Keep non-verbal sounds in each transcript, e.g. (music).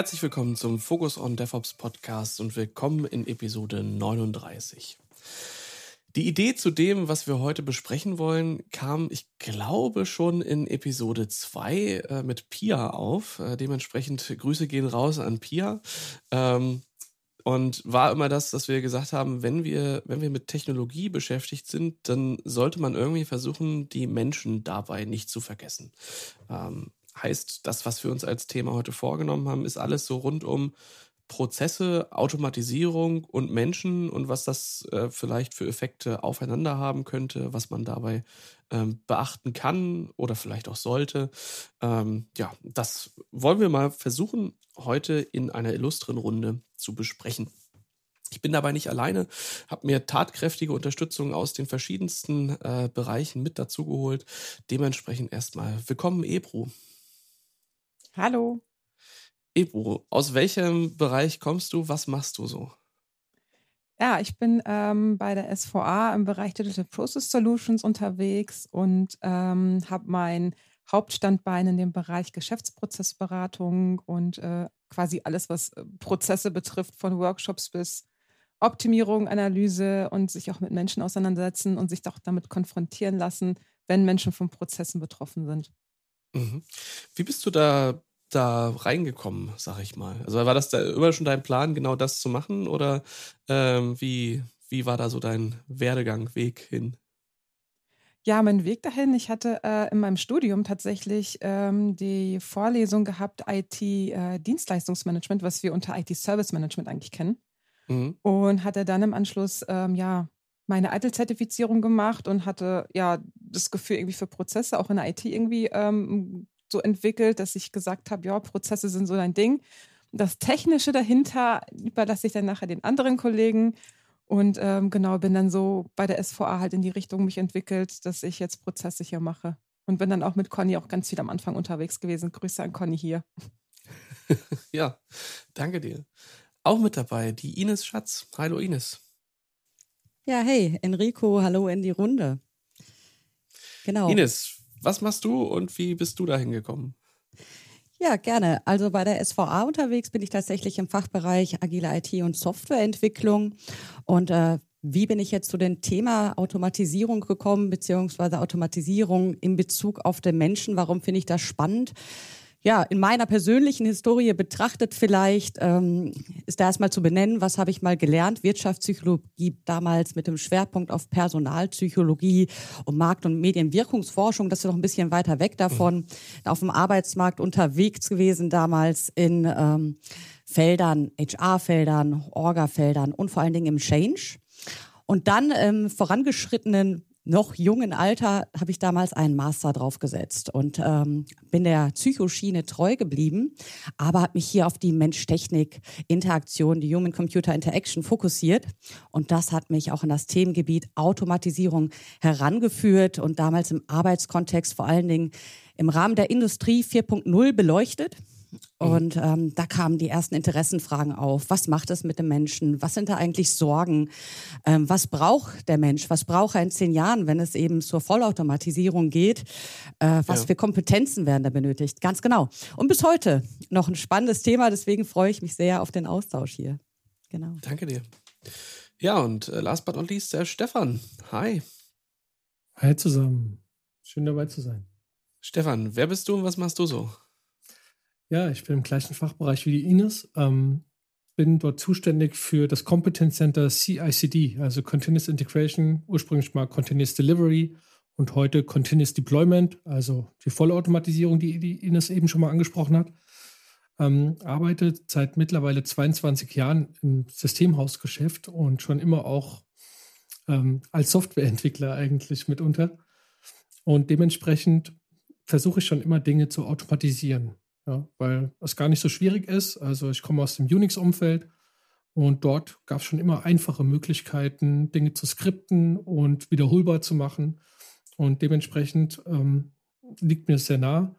Herzlich willkommen zum Focus on DevOps Podcast und willkommen in Episode 39. Die Idee zu dem, was wir heute besprechen wollen, kam, ich glaube, schon in Episode 2 äh, mit Pia auf. Äh, dementsprechend Grüße gehen raus an Pia. Ähm, und war immer das, dass wir gesagt haben, wenn wir, wenn wir mit Technologie beschäftigt sind, dann sollte man irgendwie versuchen, die Menschen dabei nicht zu vergessen. Ähm, heißt, das, was wir uns als Thema heute vorgenommen haben, ist alles so rund um Prozesse, Automatisierung und Menschen und was das äh, vielleicht für Effekte aufeinander haben könnte, was man dabei ähm, beachten kann oder vielleicht auch sollte. Ähm, ja, das wollen wir mal versuchen, heute in einer illustren Runde zu besprechen. Ich bin dabei nicht alleine, habe mir tatkräftige Unterstützung aus den verschiedensten äh, Bereichen mit dazugeholt. Dementsprechend erstmal willkommen, Ebru. Hallo. Ebru, aus welchem Bereich kommst du? Was machst du so? Ja, ich bin ähm, bei der SVA im Bereich Digital Process Solutions unterwegs und ähm, habe mein Hauptstandbein in dem Bereich Geschäftsprozessberatung und äh, quasi alles, was äh, Prozesse betrifft, von Workshops bis Optimierung, Analyse und sich auch mit Menschen auseinandersetzen und sich doch damit konfrontieren lassen, wenn Menschen von Prozessen betroffen sind. Mhm. Wie bist du da da reingekommen, sag ich mal? Also war das da immer schon dein Plan, genau das zu machen? Oder ähm, wie, wie war da so dein Werdegang, Weg hin? Ja, mein Weg dahin, ich hatte äh, in meinem Studium tatsächlich ähm, die Vorlesung gehabt, IT-Dienstleistungsmanagement, äh, was wir unter IT-Service-Management eigentlich kennen. Mhm. Und hatte dann im Anschluss ähm, ja meine ITIL-Zertifizierung gemacht und hatte ja das Gefühl, irgendwie für Prozesse auch in der IT irgendwie ähm, so entwickelt, dass ich gesagt habe, ja, Prozesse sind so dein Ding. Das Technische dahinter überlasse ich dann nachher den anderen Kollegen. Und ähm, genau, bin dann so bei der SVA halt in die Richtung mich entwickelt, dass ich jetzt Prozesse hier mache. Und bin dann auch mit Conny auch ganz viel am Anfang unterwegs gewesen. Grüße an Conny hier. (laughs) ja, danke dir. Auch mit dabei die Ines Schatz. Hallo Ines. Ja, hey, Enrico, hallo in die Runde. Genau. Ines, was machst du und wie bist du da hingekommen? Ja, gerne. Also bei der SVA unterwegs bin ich tatsächlich im Fachbereich agile IT und Softwareentwicklung. Und äh, wie bin ich jetzt zu dem Thema Automatisierung gekommen, beziehungsweise Automatisierung in Bezug auf den Menschen? Warum finde ich das spannend? Ja, in meiner persönlichen Historie betrachtet vielleicht, ähm, ist da erstmal zu benennen, was habe ich mal gelernt? Wirtschaftspsychologie damals mit dem Schwerpunkt auf Personalpsychologie und Markt- und Medienwirkungsforschung. Das ist noch ein bisschen weiter weg davon. Mhm. Auf dem Arbeitsmarkt unterwegs gewesen damals in ähm, Feldern, HR-Feldern, Orga-Feldern und vor allen Dingen im Change. Und dann im vorangeschrittenen noch jungen Alter habe ich damals einen Master draufgesetzt und ähm, bin der Psychoschiene treu geblieben, aber habe mich hier auf die Mensch-Technik-Interaktion, die Human-Computer-Interaction fokussiert. Und das hat mich auch in das Themengebiet Automatisierung herangeführt und damals im Arbeitskontext vor allen Dingen im Rahmen der Industrie 4.0 beleuchtet. Mhm. Und ähm, da kamen die ersten Interessenfragen auf. Was macht es mit dem Menschen? Was sind da eigentlich Sorgen? Ähm, was braucht der Mensch? Was braucht er in zehn Jahren, wenn es eben zur Vollautomatisierung geht? Äh, was ja. für Kompetenzen werden da benötigt? Ganz genau. Und bis heute noch ein spannendes Thema. Deswegen freue ich mich sehr auf den Austausch hier. Genau. Danke dir. Ja, und äh, last but not least, der Stefan. Hi. Hi zusammen. Schön dabei zu sein. Stefan, wer bist du und was machst du so? Ja, ich bin im gleichen Fachbereich wie die Ines. Ähm, bin dort zuständig für das Competence Center CICD, also Continuous Integration, ursprünglich mal Continuous Delivery und heute Continuous Deployment, also die Vollautomatisierung, die, die Ines eben schon mal angesprochen hat. Ähm, arbeite seit mittlerweile 22 Jahren im Systemhausgeschäft und schon immer auch ähm, als Softwareentwickler eigentlich mitunter. Und dementsprechend versuche ich schon immer Dinge zu automatisieren. Ja, weil es gar nicht so schwierig ist. Also ich komme aus dem Unix-Umfeld und dort gab es schon immer einfache Möglichkeiten, Dinge zu skripten und wiederholbar zu machen. Und dementsprechend ähm, liegt mir sehr nah.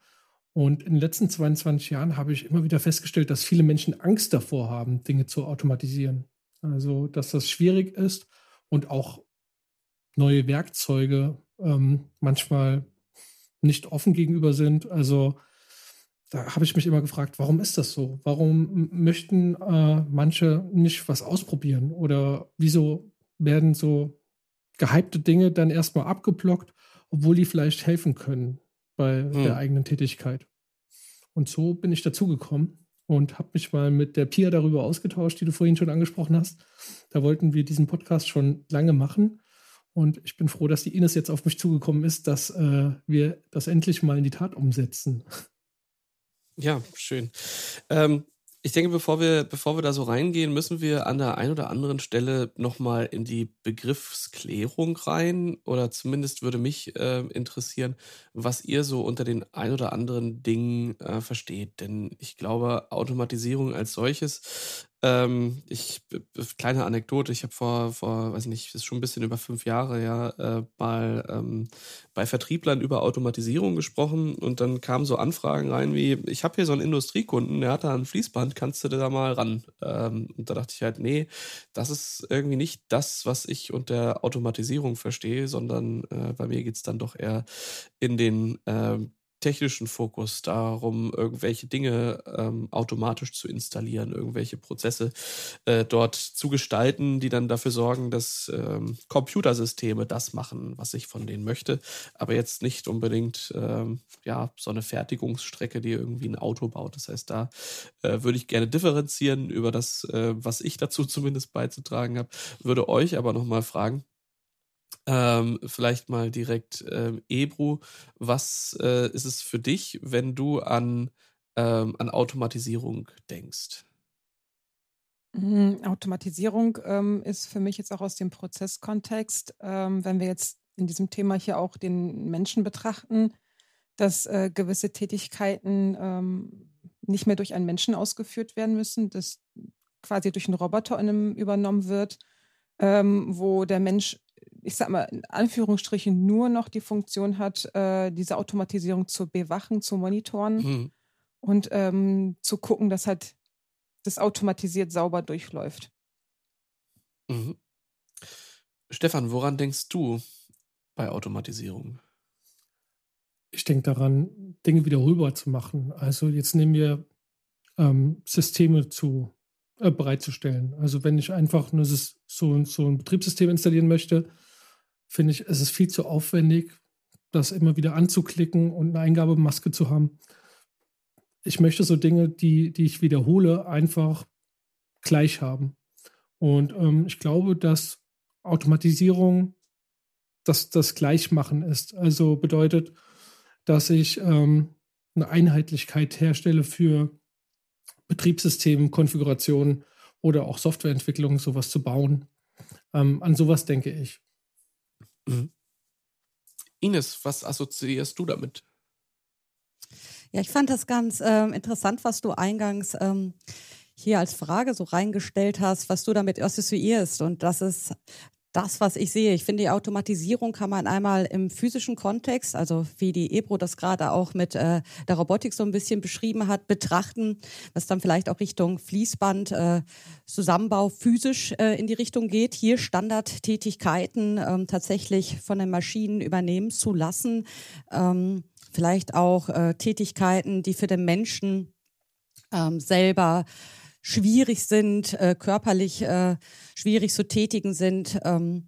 Und in den letzten 22 Jahren habe ich immer wieder festgestellt, dass viele Menschen Angst davor haben, Dinge zu automatisieren. Also, dass das schwierig ist und auch neue Werkzeuge ähm, manchmal nicht offen gegenüber sind. Also, da habe ich mich immer gefragt, warum ist das so? Warum möchten äh, manche nicht was ausprobieren? Oder wieso werden so gehypte Dinge dann erstmal abgeblockt, obwohl die vielleicht helfen können bei hm. der eigenen Tätigkeit? Und so bin ich dazugekommen und habe mich mal mit der Pia darüber ausgetauscht, die du vorhin schon angesprochen hast. Da wollten wir diesen Podcast schon lange machen. Und ich bin froh, dass die Ines jetzt auf mich zugekommen ist, dass äh, wir das endlich mal in die Tat umsetzen. Ja, schön. Ähm, ich denke, bevor wir, bevor wir da so reingehen, müssen wir an der einen oder anderen Stelle nochmal in die Begriffsklärung rein. Oder zumindest würde mich äh, interessieren, was ihr so unter den ein oder anderen Dingen äh, versteht. Denn ich glaube, Automatisierung als solches ähm, ich, kleine Anekdote, ich habe vor, vor, weiß nicht, ist schon ein bisschen über fünf Jahre, ja, äh, mal ähm, bei Vertrieblern über Automatisierung gesprochen und dann kamen so Anfragen rein wie, ich habe hier so einen Industriekunden, der hat da ein Fließband, kannst du da mal ran? Ähm, und da dachte ich halt, nee, das ist irgendwie nicht das, was ich unter Automatisierung verstehe, sondern äh, bei mir geht's dann doch eher in den äh, technischen Fokus darum, irgendwelche Dinge ähm, automatisch zu installieren, irgendwelche Prozesse äh, dort zu gestalten, die dann dafür sorgen, dass ähm, Computersysteme das machen, was ich von denen möchte, aber jetzt nicht unbedingt ähm, ja so eine Fertigungsstrecke, die irgendwie ein Auto baut. Das heißt, da äh, würde ich gerne differenzieren über das, äh, was ich dazu (laughs) zumindest beizutragen habe, würde euch aber nochmal fragen, ähm, vielleicht mal direkt ähm, Ebru, was äh, ist es für dich, wenn du an, ähm, an Automatisierung denkst? Mhm, Automatisierung ähm, ist für mich jetzt auch aus dem Prozesskontext, ähm, wenn wir jetzt in diesem Thema hier auch den Menschen betrachten, dass äh, gewisse Tätigkeiten ähm, nicht mehr durch einen Menschen ausgeführt werden müssen, dass quasi durch einen Roboter übernommen wird, wo der Mensch ich sag mal, in Anführungsstrichen nur noch die Funktion hat, äh, diese Automatisierung zu bewachen, zu monitoren mhm. und ähm, zu gucken, dass halt das automatisiert sauber durchläuft. Mhm. Stefan, woran denkst du bei Automatisierung? Ich denke daran, Dinge wiederholbar zu machen. Also jetzt nehmen wir ähm, Systeme zu äh, bereitzustellen. Also wenn ich einfach nur so, so ein Betriebssystem installieren möchte, finde ich, es ist viel zu aufwendig, das immer wieder anzuklicken und eine Eingabemaske zu haben. Ich möchte so Dinge, die, die ich wiederhole, einfach gleich haben. Und ähm, ich glaube, dass Automatisierung das, das Gleichmachen ist. Also bedeutet, dass ich ähm, eine Einheitlichkeit herstelle für Betriebssystem, Konfiguration oder auch Softwareentwicklung, sowas zu bauen. Ähm, an sowas denke ich. Mhm. Ines, was assoziierst du damit? Ja, ich fand das ganz äh, interessant, was du eingangs ähm, hier als Frage so reingestellt hast, was du damit assoziierst. Und das ist das, was ich sehe. Ich finde, die Automatisierung kann man einmal im physischen Kontext, also wie die Ebro das gerade auch mit äh, der Robotik so ein bisschen beschrieben hat, betrachten, was dann vielleicht auch Richtung Fließband, äh, Zusammenbau physisch äh, in die Richtung geht, hier Standardtätigkeiten ähm, tatsächlich von den Maschinen übernehmen zu lassen. Ähm, vielleicht auch äh, Tätigkeiten, die für den Menschen ähm, selber schwierig sind, äh, körperlich äh, schwierig zu tätigen sind ähm,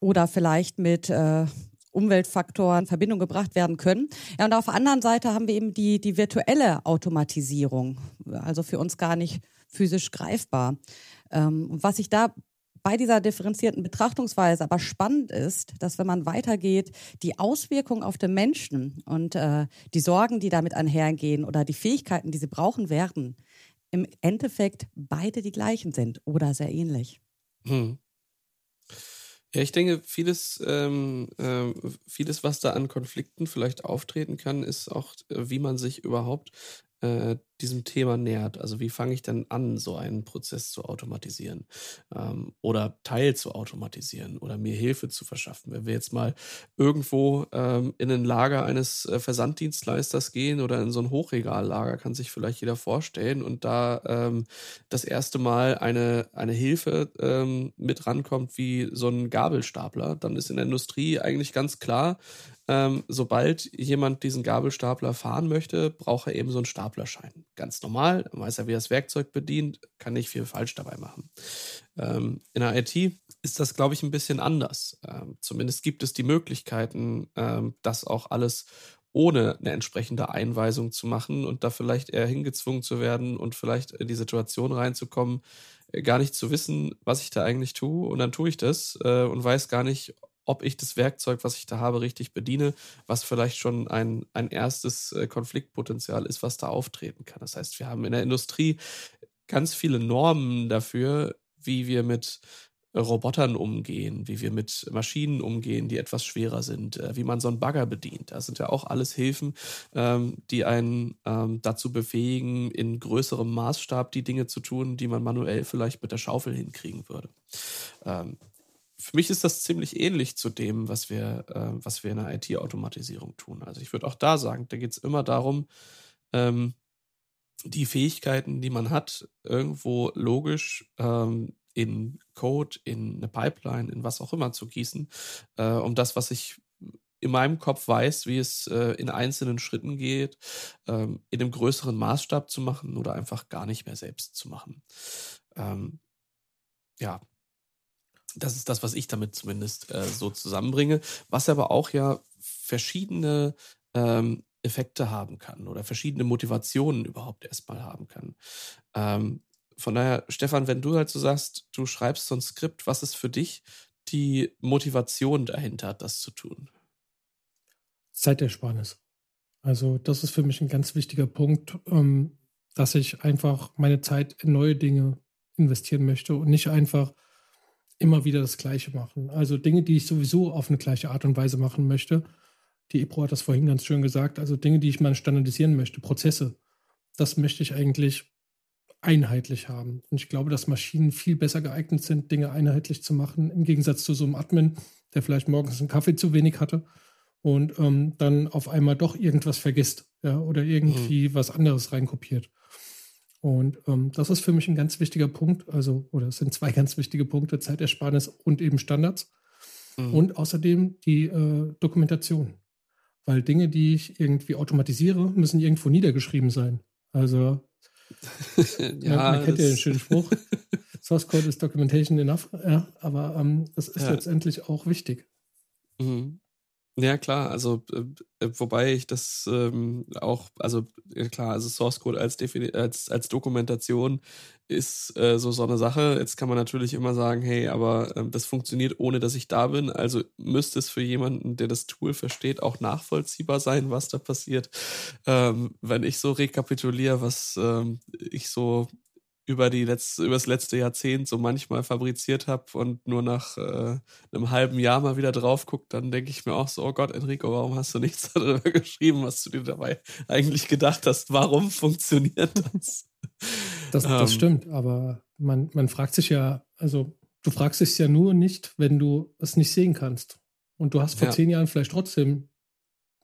oder vielleicht mit äh, Umweltfaktoren in Verbindung gebracht werden können. Ja, und auf der anderen Seite haben wir eben die, die virtuelle Automatisierung, also für uns gar nicht physisch greifbar. Ähm, was ich da bei dieser differenzierten Betrachtungsweise aber spannend ist, dass wenn man weitergeht, die Auswirkungen auf den Menschen und äh, die Sorgen, die damit einhergehen oder die Fähigkeiten, die sie brauchen werden, im Endeffekt beide die gleichen sind oder sehr ähnlich. Hm. Ja, ich denke, vieles, ähm, äh, vieles, was da an Konflikten vielleicht auftreten kann, ist auch, äh, wie man sich überhaupt äh, diesem Thema nähert. Also wie fange ich denn an, so einen Prozess zu automatisieren ähm, oder Teil zu automatisieren oder mir Hilfe zu verschaffen. Wenn wir jetzt mal irgendwo ähm, in ein Lager eines äh, Versanddienstleisters gehen oder in so ein Hochregallager, kann sich vielleicht jeder vorstellen und da ähm, das erste Mal eine, eine Hilfe ähm, mit rankommt wie so ein Gabelstapler, dann ist in der Industrie eigentlich ganz klar, ähm, sobald jemand diesen Gabelstapler fahren möchte, braucht er eben so einen Staplerschein. Ganz normal, dann weiß er, wie er das Werkzeug bedient, kann nicht viel falsch dabei machen. Ähm, in der IT ist das, glaube ich, ein bisschen anders. Ähm, zumindest gibt es die Möglichkeiten, ähm, das auch alles ohne eine entsprechende Einweisung zu machen und da vielleicht eher hingezwungen zu werden und vielleicht in die Situation reinzukommen, äh, gar nicht zu wissen, was ich da eigentlich tue. Und dann tue ich das äh, und weiß gar nicht, ob ich das Werkzeug, was ich da habe, richtig bediene, was vielleicht schon ein, ein erstes äh, Konfliktpotenzial ist, was da auftreten kann. Das heißt, wir haben in der Industrie ganz viele Normen dafür, wie wir mit Robotern umgehen, wie wir mit Maschinen umgehen, die etwas schwerer sind, äh, wie man so einen Bagger bedient. Das sind ja auch alles Hilfen, ähm, die einen ähm, dazu befähigen, in größerem Maßstab die Dinge zu tun, die man manuell vielleicht mit der Schaufel hinkriegen würde. Für mich ist das ziemlich ähnlich zu dem, was wir, äh, was wir in der IT-Automatisierung tun. Also ich würde auch da sagen, da geht es immer darum, ähm, die Fähigkeiten, die man hat, irgendwo logisch ähm, in Code, in eine Pipeline, in was auch immer zu gießen, äh, um das, was ich in meinem Kopf weiß, wie es äh, in einzelnen Schritten geht, ähm, in einem größeren Maßstab zu machen oder einfach gar nicht mehr selbst zu machen. Ähm, ja, das ist das, was ich damit zumindest äh, so zusammenbringe, was aber auch ja verschiedene ähm, Effekte haben kann oder verschiedene Motivationen überhaupt erstmal haben kann. Ähm, von daher, Stefan, wenn du halt so sagst, du schreibst so ein Skript, was ist für dich die Motivation dahinter, das zu tun? Zeitersparnis. Also das ist für mich ein ganz wichtiger Punkt, ähm, dass ich einfach meine Zeit in neue Dinge investieren möchte und nicht einfach immer wieder das Gleiche machen. Also Dinge, die ich sowieso auf eine gleiche Art und Weise machen möchte. Die EPRO hat das vorhin ganz schön gesagt. Also Dinge, die ich mal standardisieren möchte, Prozesse. Das möchte ich eigentlich einheitlich haben. Und ich glaube, dass Maschinen viel besser geeignet sind, Dinge einheitlich zu machen, im Gegensatz zu so einem Admin, der vielleicht morgens einen Kaffee zu wenig hatte und ähm, dann auf einmal doch irgendwas vergisst ja, oder irgendwie mhm. was anderes reinkopiert. Und ähm, das ist für mich ein ganz wichtiger Punkt, also, oder es sind zwei (laughs) ganz wichtige Punkte, Zeitersparnis und eben Standards. Mhm. Und außerdem die äh, Dokumentation. Weil Dinge, die ich irgendwie automatisiere, müssen irgendwo niedergeschrieben sein. Also, ja, (laughs) man, man kennt ja den schönen (laughs) Spruch, Source Code is Documentation enough, ja, aber ähm, das ist ja. letztendlich auch wichtig. Mhm. Ja, klar, also äh, äh, wobei ich das ähm, auch, also äh, klar, also Source Code als, als, als Dokumentation ist äh, so so eine Sache. Jetzt kann man natürlich immer sagen, hey, aber äh, das funktioniert ohne, dass ich da bin. Also müsste es für jemanden, der das Tool versteht, auch nachvollziehbar sein, was da passiert. Ähm, wenn ich so rekapituliere, was ähm, ich so über die letzte, über das letzte Jahrzehnt so manchmal fabriziert habe und nur nach äh, einem halben Jahr mal wieder drauf guckt, dann denke ich mir auch so, oh Gott, Enrico, warum hast du nichts (laughs) darüber geschrieben, was du dir dabei eigentlich gedacht hast? Warum funktioniert das? Das, das ähm, stimmt, aber man, man fragt sich ja, also du fragst dich ja nur nicht, wenn du es nicht sehen kannst. Und du hast vor ja. zehn Jahren vielleicht trotzdem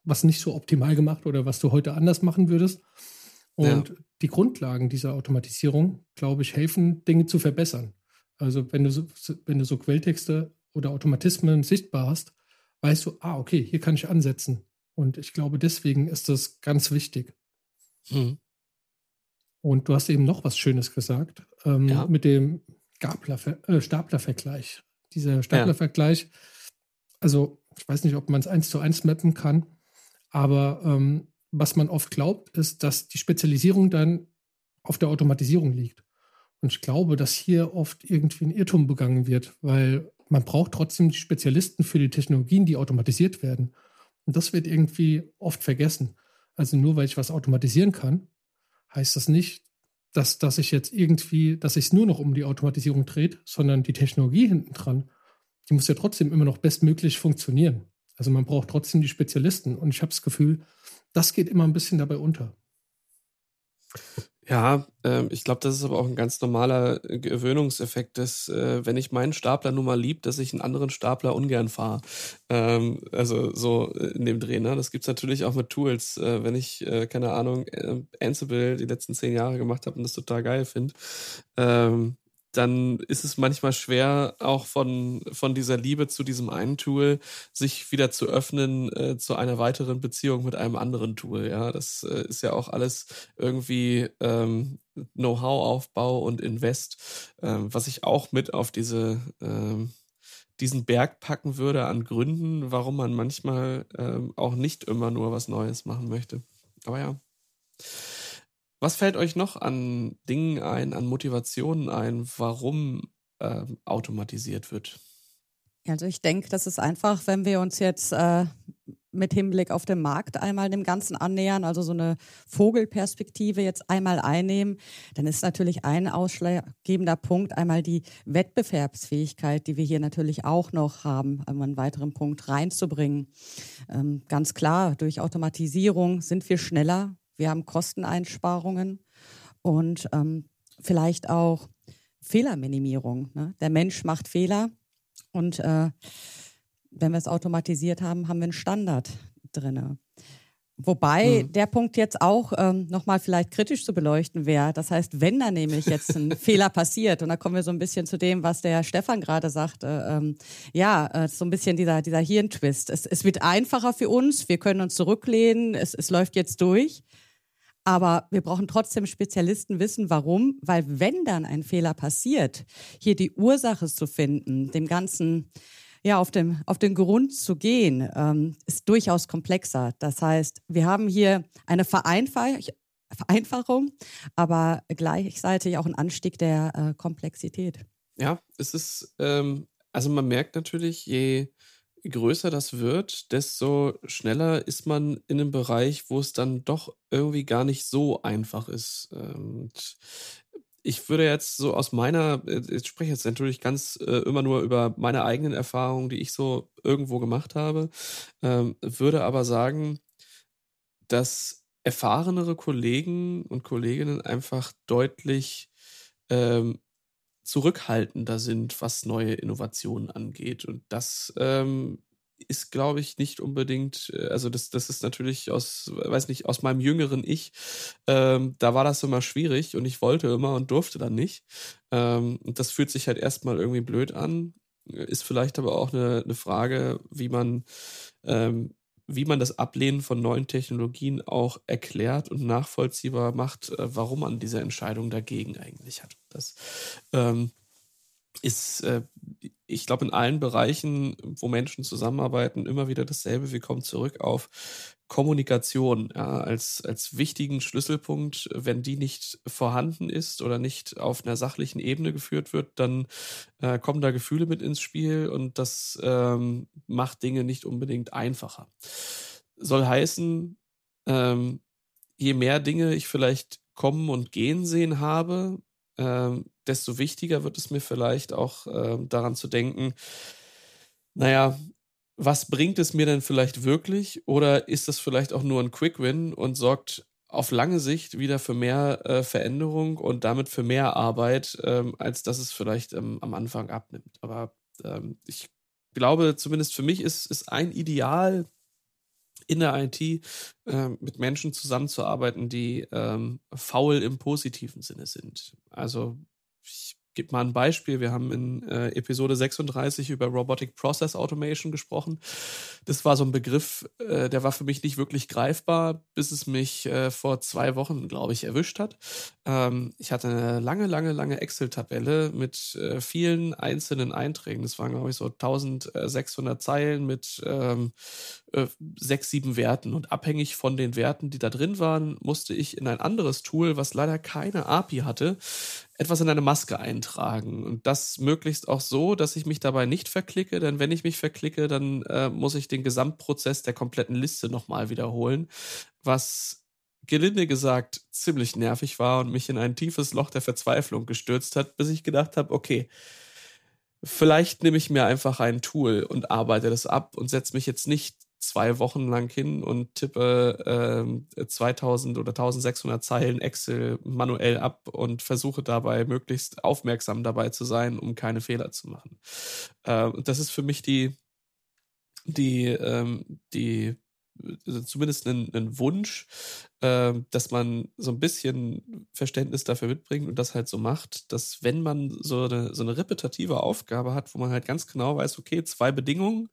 was nicht so optimal gemacht oder was du heute anders machen würdest. Und ja. Die Grundlagen dieser Automatisierung, glaube ich, helfen, Dinge zu verbessern. Also wenn du so, wenn du so Quelltexte oder Automatismen sichtbar hast, weißt du, ah, okay, hier kann ich ansetzen. Und ich glaube, deswegen ist das ganz wichtig. Mhm. Und du hast eben noch was Schönes gesagt ähm, ja. mit dem Gabler, äh, Staplervergleich. Dieser Staplervergleich, ja. also ich weiß nicht, ob man es eins zu eins mappen kann, aber ähm, was man oft glaubt, ist, dass die Spezialisierung dann auf der Automatisierung liegt. Und ich glaube, dass hier oft irgendwie ein Irrtum begangen wird, weil man braucht trotzdem die Spezialisten für die Technologien, die automatisiert werden. Und das wird irgendwie oft vergessen. Also nur weil ich was automatisieren kann, heißt das nicht, dass, dass ich jetzt irgendwie, dass ich es nur noch um die Automatisierung dreht, sondern die Technologie hinten dran, die muss ja trotzdem immer noch bestmöglich funktionieren. Also man braucht trotzdem die Spezialisten. Und ich habe das Gefühl, das geht immer ein bisschen dabei unter. Ja, äh, ich glaube, das ist aber auch ein ganz normaler äh, Gewöhnungseffekt, dass äh, wenn ich meinen Stapler nun mal lieb, dass ich einen anderen Stapler ungern fahre. Ähm, also so äh, in dem Dreh. Ne? Das gibt's natürlich auch mit Tools. Äh, wenn ich, äh, keine Ahnung, Ansible die letzten zehn Jahre gemacht habe und das total geil finde, ähm, dann ist es manchmal schwer, auch von, von dieser Liebe zu diesem einen Tool, sich wieder zu öffnen äh, zu einer weiteren Beziehung mit einem anderen Tool. Ja, das äh, ist ja auch alles irgendwie ähm, Know-how-Aufbau und Invest, ähm, was ich auch mit auf diese, ähm, diesen Berg packen würde an Gründen, warum man manchmal ähm, auch nicht immer nur was Neues machen möchte. Aber ja. Was fällt euch noch an Dingen ein, an Motivationen ein, warum äh, automatisiert wird? Also ich denke, das ist einfach, wenn wir uns jetzt äh, mit Hinblick auf den Markt einmal dem Ganzen annähern, also so eine Vogelperspektive jetzt einmal einnehmen, dann ist natürlich ein ausschlaggebender Punkt einmal die Wettbewerbsfähigkeit, die wir hier natürlich auch noch haben, um einen weiteren Punkt reinzubringen. Ähm, ganz klar, durch Automatisierung sind wir schneller, wir haben Kosteneinsparungen und ähm, vielleicht auch Fehlerminimierung. Ne? Der Mensch macht Fehler und äh, wenn wir es automatisiert haben, haben wir einen Standard drin. Wobei hm. der Punkt jetzt auch ähm, nochmal vielleicht kritisch zu beleuchten wäre. Das heißt, wenn da nämlich jetzt ein (laughs) Fehler passiert, und da kommen wir so ein bisschen zu dem, was der Stefan gerade sagte, ähm, ja, äh, so ein bisschen dieser, dieser Hirntwist. Es, es wird einfacher für uns, wir können uns zurücklehnen, es, es läuft jetzt durch. Aber wir brauchen trotzdem Spezialisten wissen, warum, weil wenn dann ein Fehler passiert, hier die Ursache zu finden, dem Ganzen ja auf, dem, auf den Grund zu gehen, ähm, ist durchaus komplexer. Das heißt, wir haben hier eine Vereinfach Vereinfachung, aber gleichzeitig auch einen Anstieg der äh, Komplexität. Ja, es ist, ähm, also man merkt natürlich, je größer das wird, desto schneller ist man in einem Bereich, wo es dann doch irgendwie gar nicht so einfach ist. Und ich würde jetzt so aus meiner, äh, ich spreche jetzt natürlich ganz äh, immer nur über meine eigenen Erfahrungen, die ich so irgendwo gemacht habe, ähm, würde aber sagen, dass erfahrenere Kollegen und Kolleginnen einfach deutlich ähm, zurückhaltender sind, was neue Innovationen angeht. Und das ähm, ist, glaube ich, nicht unbedingt, äh, also das, das ist natürlich aus, weiß nicht, aus meinem jüngeren Ich, ähm, da war das immer schwierig und ich wollte immer und durfte dann nicht. Ähm, und das fühlt sich halt erstmal irgendwie blöd an. Ist vielleicht aber auch eine, eine Frage, wie man ähm, wie man das Ablehnen von neuen Technologien auch erklärt und nachvollziehbar macht, äh, warum man diese Entscheidung dagegen eigentlich hat. Das ähm, ist, äh, ich glaube, in allen Bereichen, wo Menschen zusammenarbeiten, immer wieder dasselbe. Wir kommen zurück auf Kommunikation ja, als, als wichtigen Schlüsselpunkt. Wenn die nicht vorhanden ist oder nicht auf einer sachlichen Ebene geführt wird, dann äh, kommen da Gefühle mit ins Spiel und das ähm, macht Dinge nicht unbedingt einfacher. Soll heißen, ähm, je mehr Dinge ich vielleicht kommen und gehen sehen habe, ähm, desto wichtiger wird es mir vielleicht auch äh, daran zu denken, naja, was bringt es mir denn vielleicht wirklich? Oder ist das vielleicht auch nur ein Quick Win und sorgt auf lange Sicht wieder für mehr äh, Veränderung und damit für mehr Arbeit, ähm, als dass es vielleicht ähm, am Anfang abnimmt. Aber ähm, ich glaube, zumindest für mich ist, ist ein Ideal in der IT äh, mit Menschen zusammenzuarbeiten, die ähm, faul im positiven Sinne sind. Also ich gebe mal ein Beispiel. Wir haben in äh, Episode 36 über Robotic Process Automation gesprochen. Das war so ein Begriff, äh, der war für mich nicht wirklich greifbar, bis es mich äh, vor zwei Wochen, glaube ich, erwischt hat. Ähm, ich hatte eine lange, lange, lange Excel-Tabelle mit äh, vielen einzelnen Einträgen. Das waren, glaube ich, so 1600 Zeilen mit ähm, äh, sechs, sieben Werten. Und abhängig von den Werten, die da drin waren, musste ich in ein anderes Tool, was leider keine API hatte, etwas in eine Maske eintragen. Und das möglichst auch so, dass ich mich dabei nicht verklicke, denn wenn ich mich verklicke, dann äh, muss ich den Gesamtprozess der kompletten Liste nochmal wiederholen, was gelinde gesagt ziemlich nervig war und mich in ein tiefes Loch der Verzweiflung gestürzt hat, bis ich gedacht habe, okay, vielleicht nehme ich mir einfach ein Tool und arbeite das ab und setze mich jetzt nicht zwei Wochen lang hin und tippe äh, 2000 oder 1600 Zeilen Excel manuell ab und versuche dabei möglichst aufmerksam dabei zu sein, um keine Fehler zu machen. Äh, das ist für mich die, die, ähm, die also zumindest einen, einen Wunsch, äh, dass man so ein bisschen Verständnis dafür mitbringt und das halt so macht, dass wenn man so eine, so eine repetitive Aufgabe hat, wo man halt ganz genau weiß, okay, zwei Bedingungen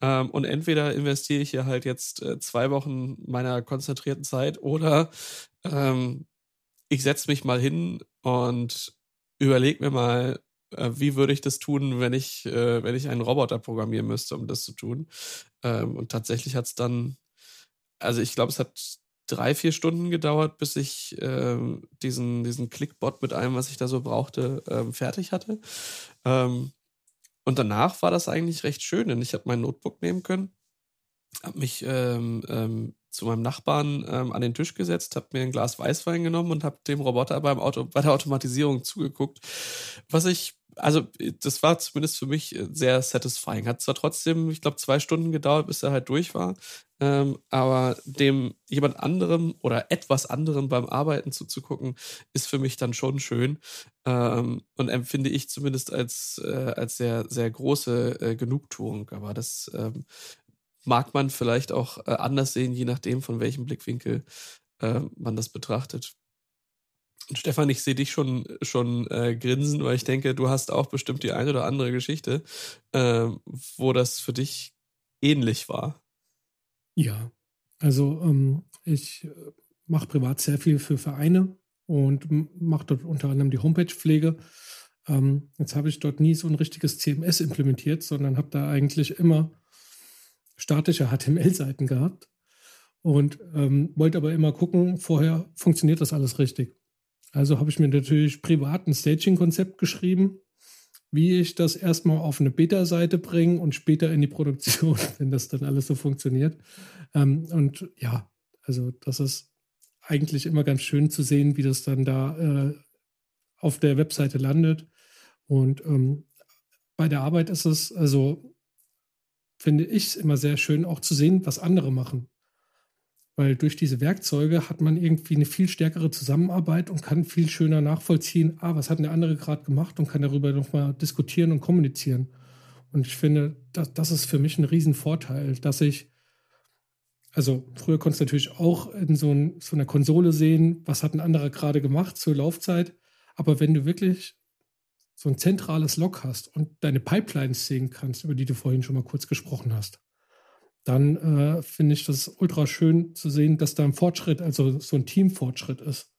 ähm, und entweder investiere ich hier halt jetzt äh, zwei Wochen meiner konzentrierten Zeit oder ähm, ich setze mich mal hin und überlege mir mal, äh, wie würde ich das tun, wenn ich, äh, wenn ich einen Roboter programmieren müsste, um das zu tun. Ähm, und tatsächlich hat es dann, also ich glaube, es hat drei, vier Stunden gedauert, bis ich ähm, diesen, diesen Clickbot mit allem, was ich da so brauchte, ähm, fertig hatte. Ähm, und danach war das eigentlich recht schön, denn ich habe mein Notebook nehmen können, habe mich ähm, ähm, zu meinem Nachbarn ähm, an den Tisch gesetzt, habe mir ein Glas Weißwein genommen und habe dem Roboter beim Auto, bei der Automatisierung zugeguckt, was ich also das war zumindest für mich äh, sehr satisfying. Hat zwar trotzdem, ich glaube, zwei Stunden gedauert, bis er halt durch war, ähm, aber dem jemand anderem oder etwas anderem beim Arbeiten zuzugucken, ist für mich dann schon schön ähm, und empfinde ich zumindest als, äh, als sehr, sehr große äh, Genugtuung. Aber das ähm, mag man vielleicht auch äh, anders sehen, je nachdem, von welchem Blickwinkel äh, man das betrachtet. Stefan, ich sehe dich schon, schon äh, grinsen, weil ich denke, du hast auch bestimmt die eine oder andere Geschichte, äh, wo das für dich ähnlich war. Ja, also ähm, ich äh, mache privat sehr viel für Vereine und mache dort unter anderem die Homepage-Pflege. Ähm, jetzt habe ich dort nie so ein richtiges CMS implementiert, sondern habe da eigentlich immer statische HTML-Seiten gehabt und ähm, wollte aber immer gucken, vorher funktioniert das alles richtig. Also habe ich mir natürlich privat ein Staging-Konzept geschrieben, wie ich das erstmal auf eine Beta-Seite bringe und später in die Produktion, (laughs) wenn das dann alles so funktioniert. Ähm, und ja, also das ist eigentlich immer ganz schön zu sehen, wie das dann da äh, auf der Webseite landet. Und ähm, bei der Arbeit ist es, also finde ich es immer sehr schön, auch zu sehen, was andere machen. Weil durch diese Werkzeuge hat man irgendwie eine viel stärkere Zusammenarbeit und kann viel schöner nachvollziehen, ah, was hat der andere gerade gemacht und kann darüber nochmal diskutieren und kommunizieren. Und ich finde, das, das ist für mich ein Riesenvorteil, dass ich, also früher konntest du natürlich auch in so, ein, so einer Konsole sehen, was hat ein anderer gerade gemacht zur Laufzeit. Aber wenn du wirklich so ein zentrales Log hast und deine Pipelines sehen kannst, über die du vorhin schon mal kurz gesprochen hast, dann äh, finde ich das ultra schön zu sehen, dass da ein Fortschritt, also so ein Teamfortschritt ist.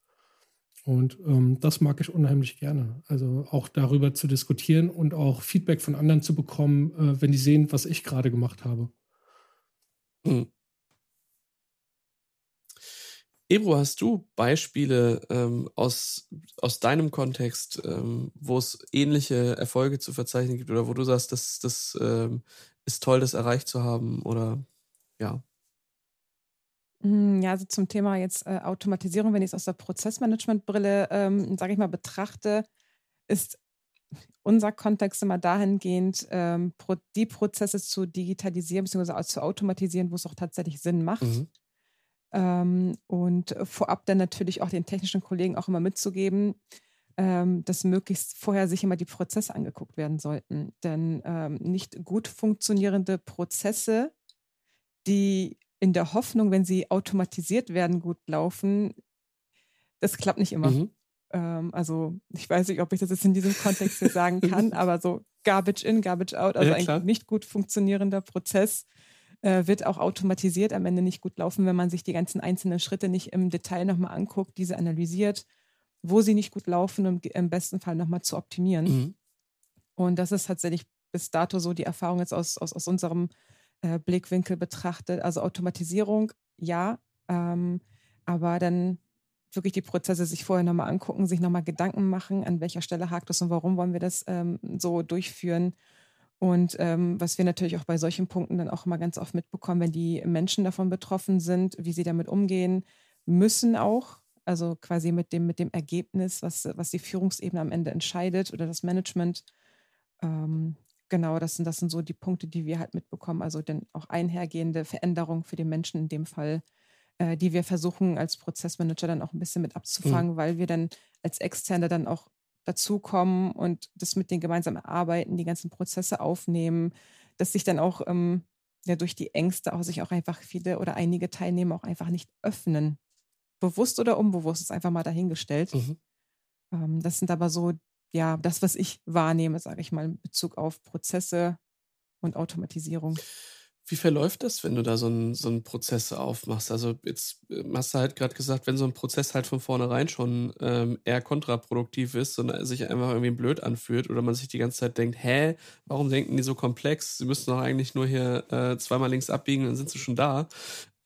Und ähm, das mag ich unheimlich gerne. Also auch darüber zu diskutieren und auch Feedback von anderen zu bekommen, äh, wenn die sehen, was ich gerade gemacht habe. Hm. Ebro, hast du Beispiele ähm, aus, aus deinem Kontext, ähm, wo es ähnliche Erfolge zu verzeichnen gibt oder wo du sagst, das, das ähm, ist toll, das erreicht zu haben oder ja. Hm, ja, also zum Thema jetzt äh, Automatisierung, wenn ich es aus der Prozessmanagement-Brille, ähm, sage ich mal, betrachte, ist unser Kontext immer dahingehend, ähm, pro, die Prozesse zu digitalisieren bzw. zu automatisieren, wo es auch tatsächlich Sinn macht. Mhm. Ähm, und vorab dann natürlich auch den technischen Kollegen auch immer mitzugeben, ähm, dass möglichst vorher sich immer die Prozesse angeguckt werden sollten. Denn ähm, nicht gut funktionierende Prozesse, die in der Hoffnung, wenn sie automatisiert werden, gut laufen, das klappt nicht immer. Mhm. Ähm, also ich weiß nicht, ob ich das jetzt in diesem Kontext hier sagen (laughs) kann, aber so Garbage in, Garbage out, also ja, ein nicht gut funktionierender Prozess äh, wird auch automatisiert am Ende nicht gut laufen, wenn man sich die ganzen einzelnen Schritte nicht im Detail nochmal anguckt, diese analysiert wo sie nicht gut laufen, um im besten Fall nochmal zu optimieren. Mhm. Und das ist tatsächlich bis dato so die Erfahrung jetzt aus, aus, aus unserem äh, Blickwinkel betrachtet. Also Automatisierung, ja, ähm, aber dann wirklich die Prozesse sich vorher nochmal angucken, sich nochmal Gedanken machen, an welcher Stelle hakt es und warum wollen wir das ähm, so durchführen. Und ähm, was wir natürlich auch bei solchen Punkten dann auch immer ganz oft mitbekommen, wenn die Menschen davon betroffen sind, wie sie damit umgehen müssen auch, also quasi mit dem, mit dem Ergebnis, was, was die Führungsebene am Ende entscheidet oder das Management. Ähm, genau, das sind, das sind so die Punkte, die wir halt mitbekommen. Also dann auch einhergehende Veränderungen für den Menschen in dem Fall, äh, die wir versuchen als Prozessmanager dann auch ein bisschen mit abzufangen, mhm. weil wir dann als Externe dann auch dazukommen und das mit denen gemeinsam erarbeiten, die ganzen Prozesse aufnehmen, dass sich dann auch ähm, ja, durch die Ängste auch sich auch einfach viele oder einige Teilnehmer auch einfach nicht öffnen. Bewusst oder unbewusst ist einfach mal dahingestellt. Mhm. Ähm, das sind aber so, ja, das, was ich wahrnehme, sage ich mal, in Bezug auf Prozesse und Automatisierung. Wie verläuft das, wenn du da so einen, so einen Prozess aufmachst? Also jetzt äh, hast du halt gerade gesagt, wenn so ein Prozess halt von vornherein schon ähm, eher kontraproduktiv ist und sich einfach irgendwie blöd anfühlt oder man sich die ganze Zeit denkt, hä, warum denken die so komplex? Sie müssten doch eigentlich nur hier äh, zweimal links abbiegen, dann sind sie schon da.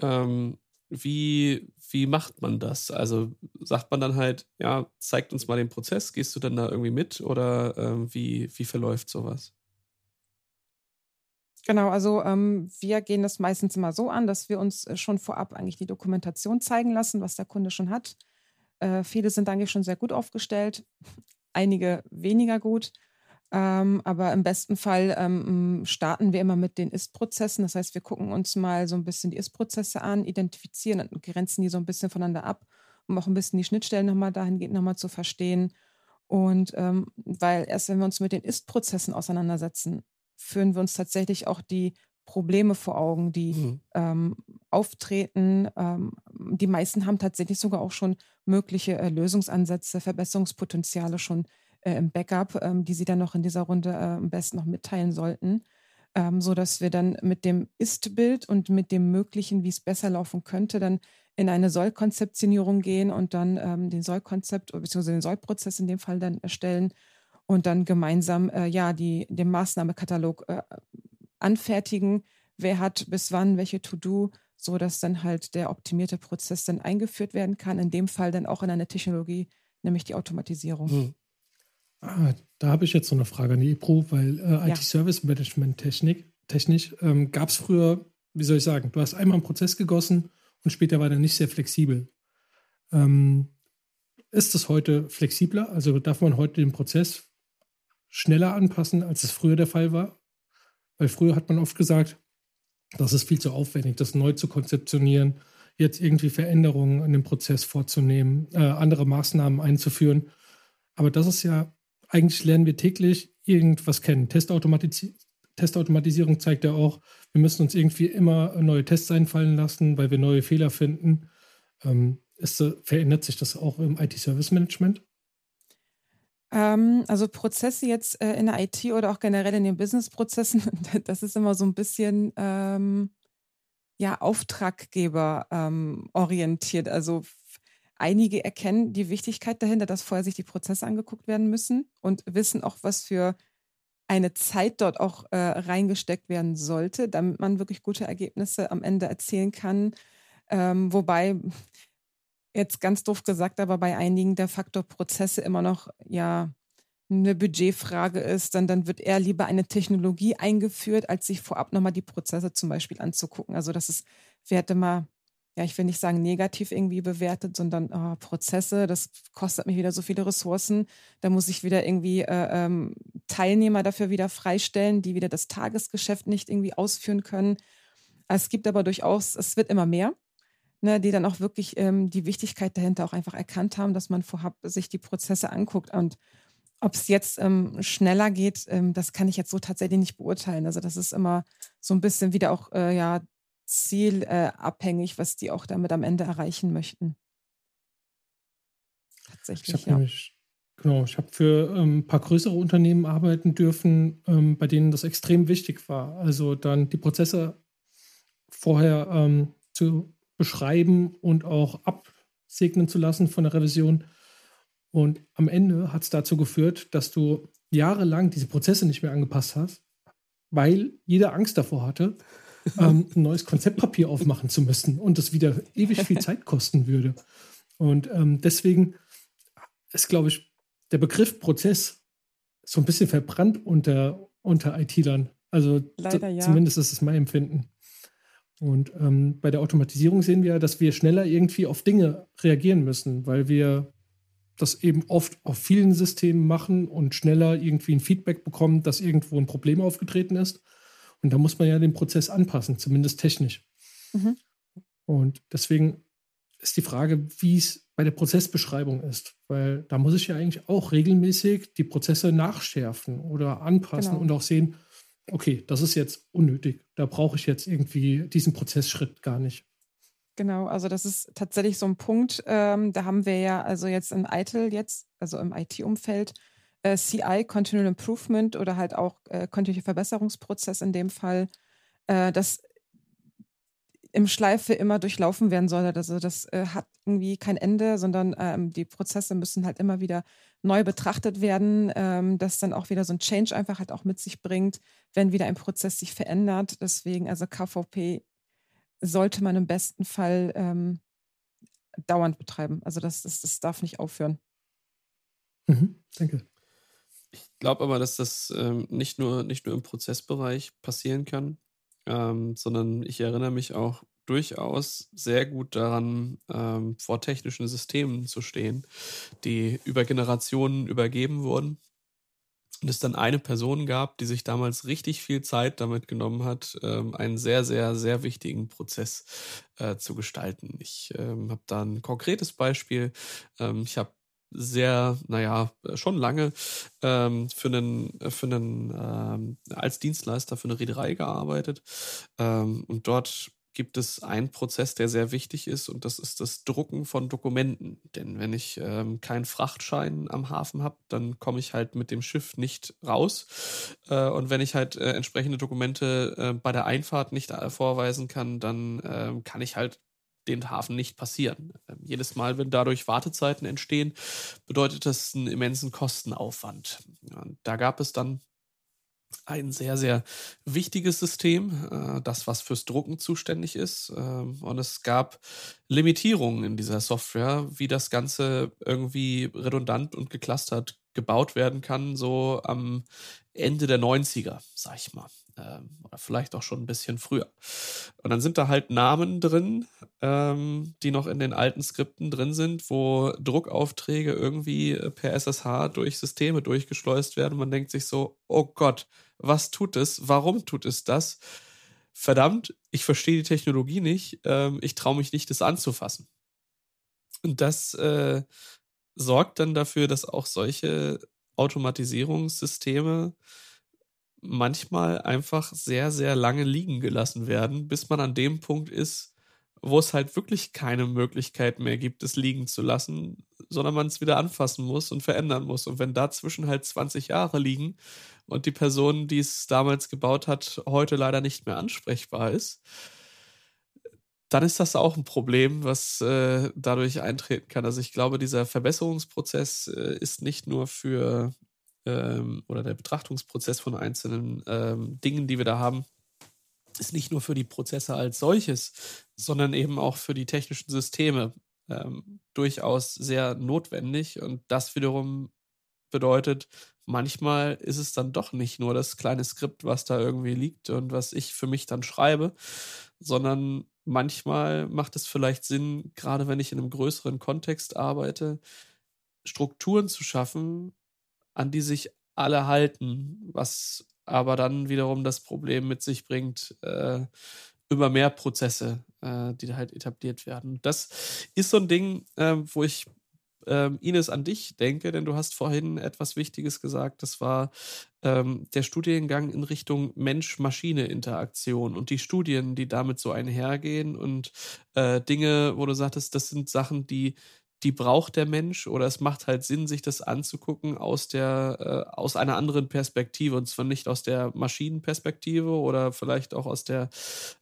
Ähm, wie, wie macht man das? Also sagt man dann halt, ja, zeigt uns mal den Prozess, gehst du dann da irgendwie mit oder ähm, wie, wie verläuft sowas? Genau, also ähm, wir gehen das meistens immer so an, dass wir uns äh, schon vorab eigentlich die Dokumentation zeigen lassen, was der Kunde schon hat. Äh, viele sind eigentlich schon sehr gut aufgestellt, (laughs) einige weniger gut. Ähm, aber im besten Fall ähm, starten wir immer mit den Ist-Prozessen. Das heißt, wir gucken uns mal so ein bisschen die Ist-Prozesse an, identifizieren und grenzen die so ein bisschen voneinander ab, um auch ein bisschen die Schnittstellen nochmal dahingehend nochmal zu verstehen. Und ähm, weil erst wenn wir uns mit den Ist-Prozessen auseinandersetzen, führen wir uns tatsächlich auch die Probleme vor Augen, die mhm. ähm, auftreten. Ähm, die meisten haben tatsächlich sogar auch schon mögliche äh, Lösungsansätze, Verbesserungspotenziale schon äh, im Backup, ähm, die sie dann noch in dieser Runde äh, am besten noch mitteilen sollten, ähm, so dass wir dann mit dem Ist-Bild und mit dem Möglichen, wie es besser laufen könnte, dann in eine Soll-Konzeptionierung gehen und dann ähm, den Soll-Konzept bzw. den Soll-Prozess in dem Fall dann erstellen und dann gemeinsam äh, ja die, den Maßnahmekatalog äh, anfertigen. Wer hat bis wann welche To-Do, so dass dann halt der optimierte Prozess dann eingeführt werden kann. In dem Fall dann auch in eine Technologie, nämlich die Automatisierung. Hm. Ah, da habe ich jetzt so eine Frage an die EPRO, weil äh, IT-Service-Management-Technik technisch ähm, gab es früher, wie soll ich sagen, du hast einmal einen Prozess gegossen und später war der nicht sehr flexibel. Ähm, ist das heute flexibler? Also darf man heute den Prozess schneller anpassen, als es früher der Fall war. Weil früher hat man oft gesagt, das ist viel zu aufwendig, das neu zu konzeptionieren, jetzt irgendwie Veränderungen an dem Prozess vorzunehmen, äh, andere Maßnahmen einzuführen. Aber das ist ja, eigentlich lernen wir täglich irgendwas kennen. Testautomatis Testautomatisierung zeigt ja auch, wir müssen uns irgendwie immer neue Tests einfallen lassen, weil wir neue Fehler finden. Ähm, ist, verändert sich das auch im IT-Service-Management? Ähm, also Prozesse jetzt äh, in der IT oder auch generell in den Businessprozessen, (laughs) das ist immer so ein bisschen ähm, ja Auftraggeber ähm, orientiert. Also einige erkennen die Wichtigkeit dahinter, dass vorher sich die Prozesse angeguckt werden müssen und wissen auch, was für eine Zeit dort auch äh, reingesteckt werden sollte, damit man wirklich gute Ergebnisse am Ende erzielen kann. Ähm, wobei jetzt ganz doof gesagt, aber bei einigen der Faktor Prozesse immer noch ja eine Budgetfrage ist, dann, dann wird eher lieber eine Technologie eingeführt, als sich vorab nochmal die Prozesse zum Beispiel anzugucken. Also das ist, Werte mal, ja, ich will nicht sagen negativ irgendwie bewertet, sondern oh, Prozesse, das kostet mich wieder so viele Ressourcen. Da muss ich wieder irgendwie äh, ähm, Teilnehmer dafür wieder freistellen, die wieder das Tagesgeschäft nicht irgendwie ausführen können. Es gibt aber durchaus, es wird immer mehr ne, die dann auch wirklich ähm, die Wichtigkeit dahinter auch einfach erkannt haben, dass man vorab sich die Prozesse anguckt. Und ob es jetzt ähm, schneller geht, ähm, das kann ich jetzt so tatsächlich nicht beurteilen. Also das ist immer so ein bisschen wieder auch äh, ja, zielabhängig, äh, was die auch damit am Ende erreichen möchten. Tatsächlich. Ich ja. Nämlich, genau, ich habe für ähm, ein paar größere Unternehmen arbeiten dürfen, ähm, bei denen das extrem wichtig war. Also dann die Prozesse vorher ähm, zu beschreiben und auch absegnen zu lassen von der Revision. Und am Ende hat es dazu geführt, dass du jahrelang diese Prozesse nicht mehr angepasst hast, weil jeder Angst davor hatte, ähm, ein neues Konzeptpapier aufmachen zu müssen und das wieder ewig viel (laughs) Zeit kosten würde. Und ähm, deswegen ist, glaube ich, der Begriff Prozess so ein bisschen verbrannt unter, unter IT-Lern. Also Leider, ja. zumindest ist es mein Empfinden. Und ähm, bei der Automatisierung sehen wir, dass wir schneller irgendwie auf Dinge reagieren müssen, weil wir das eben oft auf vielen Systemen machen und schneller irgendwie ein Feedback bekommen, dass irgendwo ein Problem aufgetreten ist. Und da muss man ja den Prozess anpassen, zumindest technisch. Mhm. Und deswegen ist die Frage, wie es bei der Prozessbeschreibung ist, weil da muss ich ja eigentlich auch regelmäßig die Prozesse nachschärfen oder anpassen genau. und auch sehen, okay, das ist jetzt unnötig, da brauche ich jetzt irgendwie diesen Prozessschritt gar nicht. Genau, also das ist tatsächlich so ein Punkt, ähm, da haben wir ja also jetzt im ITIL jetzt, also im IT-Umfeld, äh, CI, Continual Improvement oder halt auch äh, kontinuierlicher Verbesserungsprozess in dem Fall, äh, das im Schleife immer durchlaufen werden soll. Also das äh, hat irgendwie kein Ende, sondern ähm, die Prozesse müssen halt immer wieder neu betrachtet werden, ähm, das dann auch wieder so ein Change einfach halt auch mit sich bringt, wenn wieder ein Prozess sich verändert. Deswegen, also KVP sollte man im besten Fall ähm, dauernd betreiben. Also das, das, das darf nicht aufhören. Mhm, danke. Ich glaube aber, dass das ähm, nicht, nur, nicht nur im Prozessbereich passieren kann, ähm, sondern ich erinnere mich auch durchaus sehr gut daran, ähm, vor technischen Systemen zu stehen, die über Generationen übergeben wurden. Und es dann eine Person gab, die sich damals richtig viel Zeit damit genommen hat, ähm, einen sehr, sehr, sehr wichtigen Prozess äh, zu gestalten. Ich ähm, habe da ein konkretes Beispiel. Ähm, ich habe sehr, naja, schon lange ähm, für einen, für einen ähm, als Dienstleister für eine Reederei gearbeitet. Ähm, und dort gibt es einen Prozess, der sehr wichtig ist, und das ist das Drucken von Dokumenten. Denn wenn ich ähm, keinen Frachtschein am Hafen habe, dann komme ich halt mit dem Schiff nicht raus. Äh, und wenn ich halt äh, entsprechende Dokumente äh, bei der Einfahrt nicht äh, vorweisen kann, dann ähm, kann ich halt den Hafen nicht passieren. Ähm, jedes Mal, wenn dadurch Wartezeiten entstehen, bedeutet das einen immensen Kostenaufwand. Und da gab es dann ein sehr, sehr wichtiges System, äh, das, was fürs Drucken zuständig ist. Ähm, und es gab Limitierungen in dieser Software, wie das Ganze irgendwie redundant und geclustert gebaut werden kann, so am Ende der 90er, sag ich mal. Ähm, oder vielleicht auch schon ein bisschen früher. Und dann sind da halt Namen drin, ähm, die noch in den alten Skripten drin sind, wo Druckaufträge irgendwie per SSH durch Systeme durchgeschleust werden. man denkt sich so, oh Gott, was tut es? Warum tut es das? Verdammt, ich verstehe die Technologie nicht. Ähm, ich traue mich nicht, das anzufassen. Und das äh, sorgt dann dafür, dass auch solche Automatisierungssysteme manchmal einfach sehr, sehr lange liegen gelassen werden, bis man an dem Punkt ist, wo es halt wirklich keine Möglichkeit mehr gibt, es liegen zu lassen, sondern man es wieder anfassen muss und verändern muss. Und wenn dazwischen halt 20 Jahre liegen und die Person, die es damals gebaut hat, heute leider nicht mehr ansprechbar ist, dann ist das auch ein Problem, was äh, dadurch eintreten kann. Also ich glaube, dieser Verbesserungsprozess äh, ist nicht nur für ähm, oder der Betrachtungsprozess von einzelnen ähm, Dingen, die wir da haben, ist nicht nur für die Prozesse als solches, sondern eben auch für die technischen Systeme ähm, durchaus sehr notwendig. Und das wiederum bedeutet, manchmal ist es dann doch nicht nur das kleine Skript, was da irgendwie liegt und was ich für mich dann schreibe, sondern manchmal macht es vielleicht Sinn, gerade wenn ich in einem größeren Kontext arbeite, Strukturen zu schaffen, an die sich alle halten, was aber dann wiederum das Problem mit sich bringt, äh, über mehr Prozesse, äh, die halt etabliert werden. Das ist so ein Ding, äh, wo ich ähm, Ines an dich denke, denn du hast vorhin etwas Wichtiges gesagt. Das war ähm, der Studiengang in Richtung Mensch-Maschine-Interaktion und die Studien, die damit so einhergehen und äh, Dinge, wo du sagtest, das sind Sachen, die die braucht der Mensch oder es macht halt Sinn, sich das anzugucken aus der, äh, aus einer anderen Perspektive und zwar nicht aus der Maschinenperspektive oder vielleicht auch aus der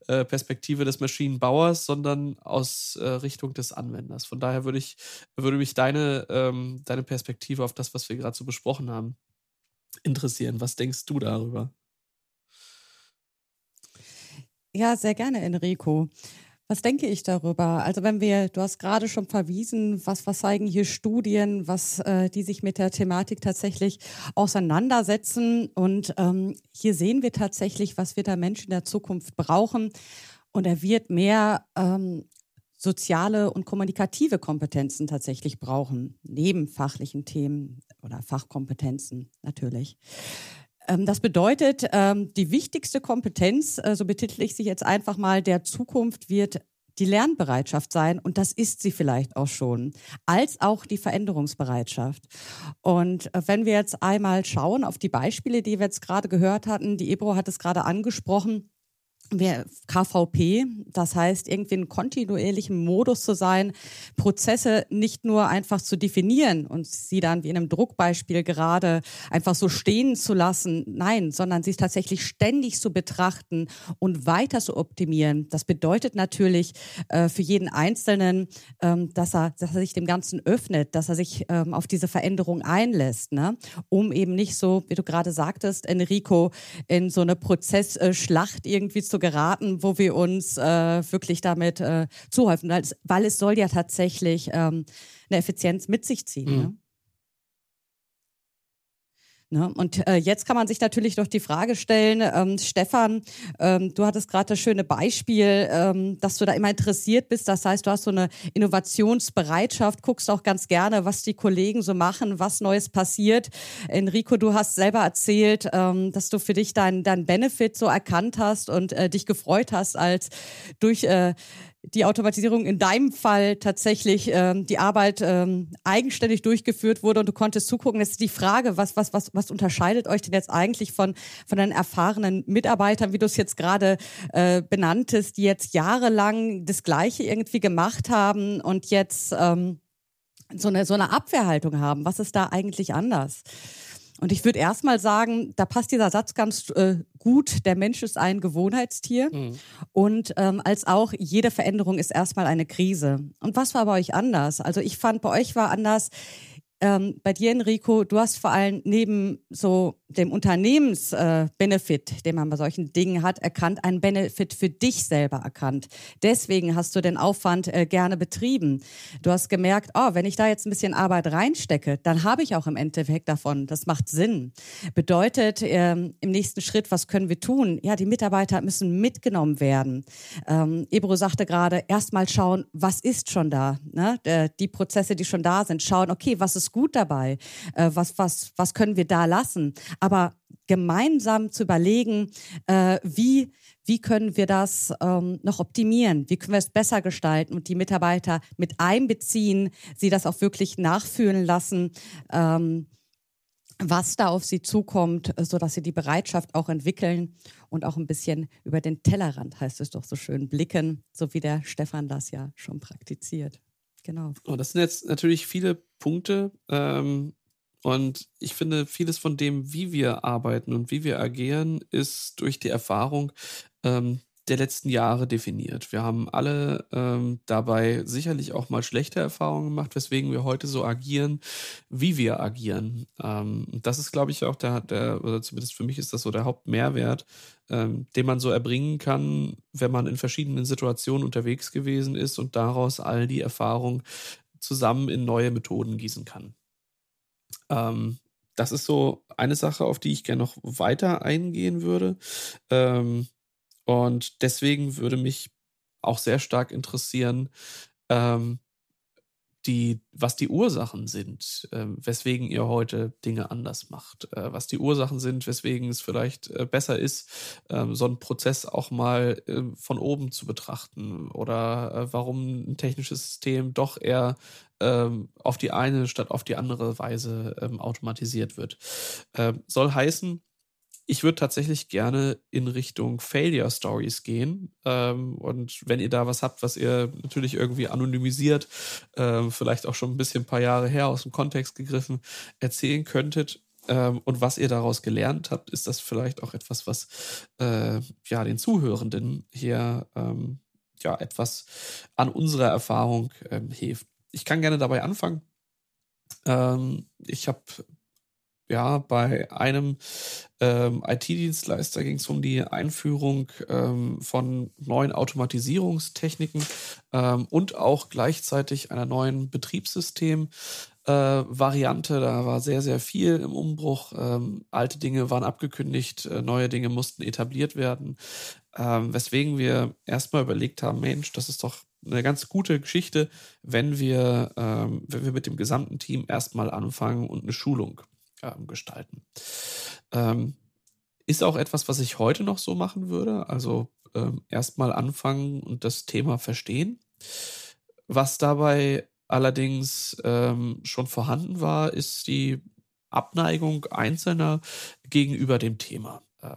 äh, Perspektive des Maschinenbauers, sondern aus äh, Richtung des Anwenders. Von daher würde ich, würde mich deine, ähm, deine Perspektive auf das, was wir gerade so besprochen haben, interessieren. Was denkst du darüber? Ja, sehr gerne, Enrico. Was denke ich darüber? Also wenn wir, du hast gerade schon verwiesen, was, was zeigen hier Studien, was äh, die sich mit der Thematik tatsächlich auseinandersetzen. Und ähm, hier sehen wir tatsächlich, was wir der Mensch in der Zukunft brauchen. Und er wird mehr ähm, soziale und kommunikative Kompetenzen tatsächlich brauchen, neben fachlichen Themen oder Fachkompetenzen natürlich. Ähm, das bedeutet, ähm, die wichtigste Kompetenz, äh, so betitel ich sie jetzt einfach mal, der Zukunft wird die Lernbereitschaft sein, und das ist sie vielleicht auch schon, als auch die Veränderungsbereitschaft. Und äh, wenn wir jetzt einmal schauen auf die Beispiele, die wir jetzt gerade gehört hatten, die Ebro hat es gerade angesprochen, KVP, das heißt irgendwie in kontinuierlichem Modus zu sein, Prozesse nicht nur einfach zu definieren und sie dann wie in einem Druckbeispiel gerade einfach so stehen zu lassen, nein, sondern sie tatsächlich ständig zu betrachten und weiter zu optimieren. Das bedeutet natürlich äh, für jeden Einzelnen, ähm, dass, er, dass er sich dem Ganzen öffnet, dass er sich ähm, auf diese Veränderung einlässt, ne? um eben nicht so, wie du gerade sagtest, Enrico, in so eine Prozessschlacht irgendwie zu geraten, wo wir uns äh, wirklich damit äh, zuhäufen, weil es soll ja tatsächlich ähm, eine Effizienz mit sich ziehen. Mhm. Ne? Ne? Und äh, jetzt kann man sich natürlich doch die Frage stellen, ähm, Stefan, ähm, du hattest gerade das schöne Beispiel, ähm, dass du da immer interessiert bist. Das heißt, du hast so eine Innovationsbereitschaft, guckst auch ganz gerne, was die Kollegen so machen, was Neues passiert. Enrico, du hast selber erzählt, ähm, dass du für dich deinen dein Benefit so erkannt hast und äh, dich gefreut hast, als durch äh, die Automatisierung in deinem Fall tatsächlich ähm, die Arbeit ähm, eigenständig durchgeführt wurde und du konntest zugucken. Das ist die Frage, was, was, was, was unterscheidet euch denn jetzt eigentlich von, von den erfahrenen Mitarbeitern, wie du es jetzt gerade äh, benanntest, die jetzt jahrelang das Gleiche irgendwie gemacht haben und jetzt ähm, so, eine, so eine Abwehrhaltung haben? Was ist da eigentlich anders? Und ich würde erstmal sagen, da passt dieser Satz ganz äh, gut. Der Mensch ist ein Gewohnheitstier. Mhm. Und ähm, als auch jede Veränderung ist erstmal eine Krise. Und was war bei euch anders? Also ich fand, bei euch war anders, ähm, bei dir, Enrico, du hast vor allem neben so dem Unternehmensbenefit, äh, den man bei solchen Dingen hat, erkannt, einen Benefit für dich selber erkannt. Deswegen hast du den Aufwand äh, gerne betrieben. Du hast gemerkt, oh, wenn ich da jetzt ein bisschen Arbeit reinstecke, dann habe ich auch im Endeffekt davon. Das macht Sinn. Bedeutet ähm, im nächsten Schritt, was können wir tun? Ja, die Mitarbeiter müssen mitgenommen werden. Ähm, Ebro sagte gerade, erstmal schauen, was ist schon da? Ne? Die Prozesse, die schon da sind, schauen, okay, was ist gut dabei? Äh, was, was, was können wir da lassen? Aber gemeinsam zu überlegen, äh, wie, wie können wir das ähm, noch optimieren? Wie können wir es besser gestalten und die Mitarbeiter mit einbeziehen, sie das auch wirklich nachfühlen lassen? Ähm, was da auf sie zukommt, sodass sie die Bereitschaft auch entwickeln und auch ein bisschen über den Tellerrand, heißt es doch so schön, blicken, so wie der Stefan das ja schon praktiziert. Genau. Oh, das sind jetzt natürlich viele Punkte. Ähm, und ich finde, vieles von dem, wie wir arbeiten und wie wir agieren, ist durch die Erfahrung ähm, der letzten Jahre definiert. Wir haben alle ähm, dabei sicherlich auch mal schlechte Erfahrungen gemacht, weswegen wir heute so agieren, wie wir agieren. Ähm, das ist, glaube ich, auch der, der, oder zumindest für mich ist das so der Hauptmehrwert, ähm, den man so erbringen kann, wenn man in verschiedenen Situationen unterwegs gewesen ist und daraus all die Erfahrung zusammen in neue Methoden gießen kann. Ähm, das ist so eine Sache, auf die ich gerne noch weiter eingehen würde. Ähm, und deswegen würde mich auch sehr stark interessieren, ähm, die, was die Ursachen sind, äh, weswegen ihr heute Dinge anders macht, äh, was die Ursachen sind, weswegen es vielleicht äh, besser ist, ähm, so einen Prozess auch mal ähm, von oben zu betrachten oder äh, warum ein technisches System doch eher ähm, auf die eine statt auf die andere Weise automatisiert wird. Soll heißen, ich würde tatsächlich gerne in Richtung Failure Stories gehen. Ähm, und wenn ihr da was habt, was ihr natürlich irgendwie anonymisiert, ähm, vielleicht auch schon ein bisschen ein paar Jahre her aus dem Kontext gegriffen, erzählen könntet, ähm, und was ihr daraus gelernt habt, ist das vielleicht auch etwas, was äh, ja den Zuhörenden hier ähm, ja etwas an unserer Erfahrung ähm, hilft. Ich kann gerne dabei anfangen. Ähm, ich habe ja, bei einem ähm, IT-Dienstleister ging es um die Einführung ähm, von neuen Automatisierungstechniken ähm, und auch gleichzeitig einer neuen Betriebssystem. äh, Variante. Da war sehr, sehr viel im Umbruch. Ähm, alte Dinge waren abgekündigt, äh, neue Dinge mussten etabliert werden. Ähm, weswegen wir erstmal überlegt haben, Mensch, das ist doch eine ganz gute Geschichte, wenn wir, ähm, wenn wir mit dem gesamten Team erstmal anfangen und eine Schulung ähm, gestalten. Ähm, ist auch etwas, was ich heute noch so machen würde. Also ähm, erstmal anfangen und das Thema verstehen. Was dabei allerdings ähm, schon vorhanden war, ist die Abneigung Einzelner gegenüber dem Thema. Äh,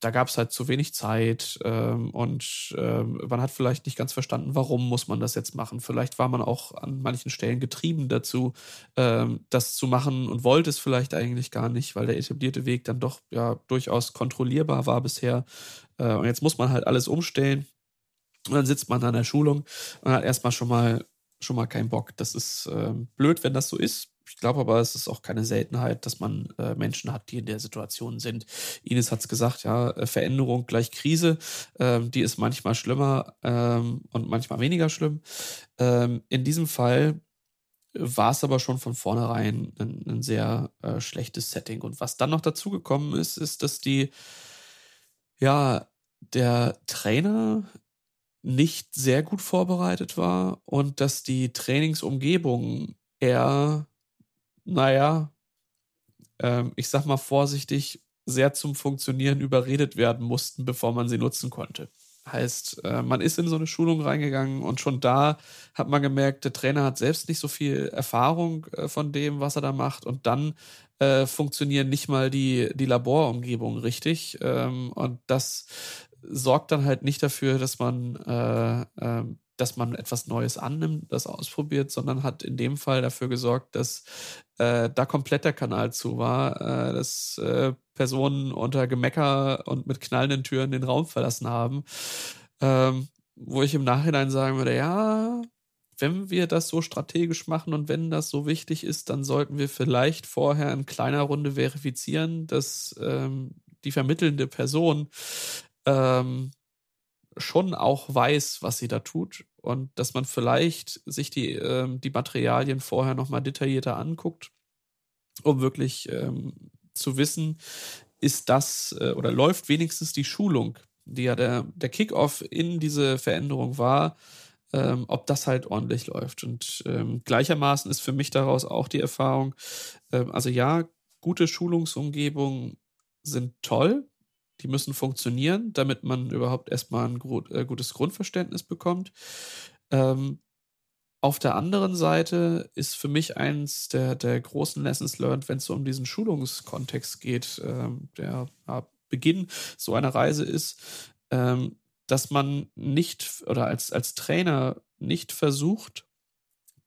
da gab es halt zu wenig Zeit ähm, und ähm, man hat vielleicht nicht ganz verstanden, warum muss man das jetzt machen. Vielleicht war man auch an manchen Stellen getrieben dazu, ähm, das zu machen und wollte es vielleicht eigentlich gar nicht, weil der etablierte Weg dann doch ja durchaus kontrollierbar war bisher. Äh, und jetzt muss man halt alles umstellen. Und dann sitzt man an der Schulung und hat erstmal schon mal schon mal keinen Bock. Das ist äh, blöd, wenn das so ist. Ich glaube aber, es ist auch keine Seltenheit, dass man äh, Menschen hat, die in der Situation sind. Ines hat es gesagt, ja, äh, Veränderung gleich Krise. Ähm, die ist manchmal schlimmer ähm, und manchmal weniger schlimm. Ähm, in diesem Fall war es aber schon von vornherein ein, ein sehr äh, schlechtes Setting. Und was dann noch dazugekommen ist, ist, dass die, ja, der Trainer nicht sehr gut vorbereitet war und dass die Trainingsumgebung eher, naja, ähm, ich sag mal vorsichtig, sehr zum Funktionieren überredet werden mussten, bevor man sie nutzen konnte. Heißt, äh, man ist in so eine Schulung reingegangen und schon da hat man gemerkt, der Trainer hat selbst nicht so viel Erfahrung äh, von dem, was er da macht. Und dann äh, funktionieren nicht mal die, die Laborumgebungen richtig. Ähm, und das sorgt dann halt nicht dafür, dass man, äh, äh, dass man etwas Neues annimmt, das ausprobiert, sondern hat in dem Fall dafür gesorgt, dass äh, da komplett der Kanal zu war, äh, dass äh, Personen unter Gemecker und mit knallenden Türen den Raum verlassen haben. Ähm, wo ich im Nachhinein sagen würde, ja, wenn wir das so strategisch machen und wenn das so wichtig ist, dann sollten wir vielleicht vorher in kleiner Runde verifizieren, dass ähm, die vermittelnde Person ähm, schon auch weiß, was sie da tut und dass man vielleicht sich die, ähm, die Materialien vorher nochmal detaillierter anguckt, um wirklich ähm, zu wissen, ist das äh, oder läuft wenigstens die Schulung, die ja der, der Kickoff in diese Veränderung war, ähm, ob das halt ordentlich läuft. Und ähm, gleichermaßen ist für mich daraus auch die Erfahrung, ähm, also ja, gute Schulungsumgebungen sind toll, die müssen funktionieren, damit man überhaupt erstmal ein äh, gutes Grundverständnis bekommt. Ähm, auf der anderen Seite ist für mich eins der, der großen Lessons learned, wenn es so um diesen Schulungskontext geht, ähm, der ja, Beginn so einer Reise ist, ähm, dass man nicht oder als, als Trainer nicht versucht,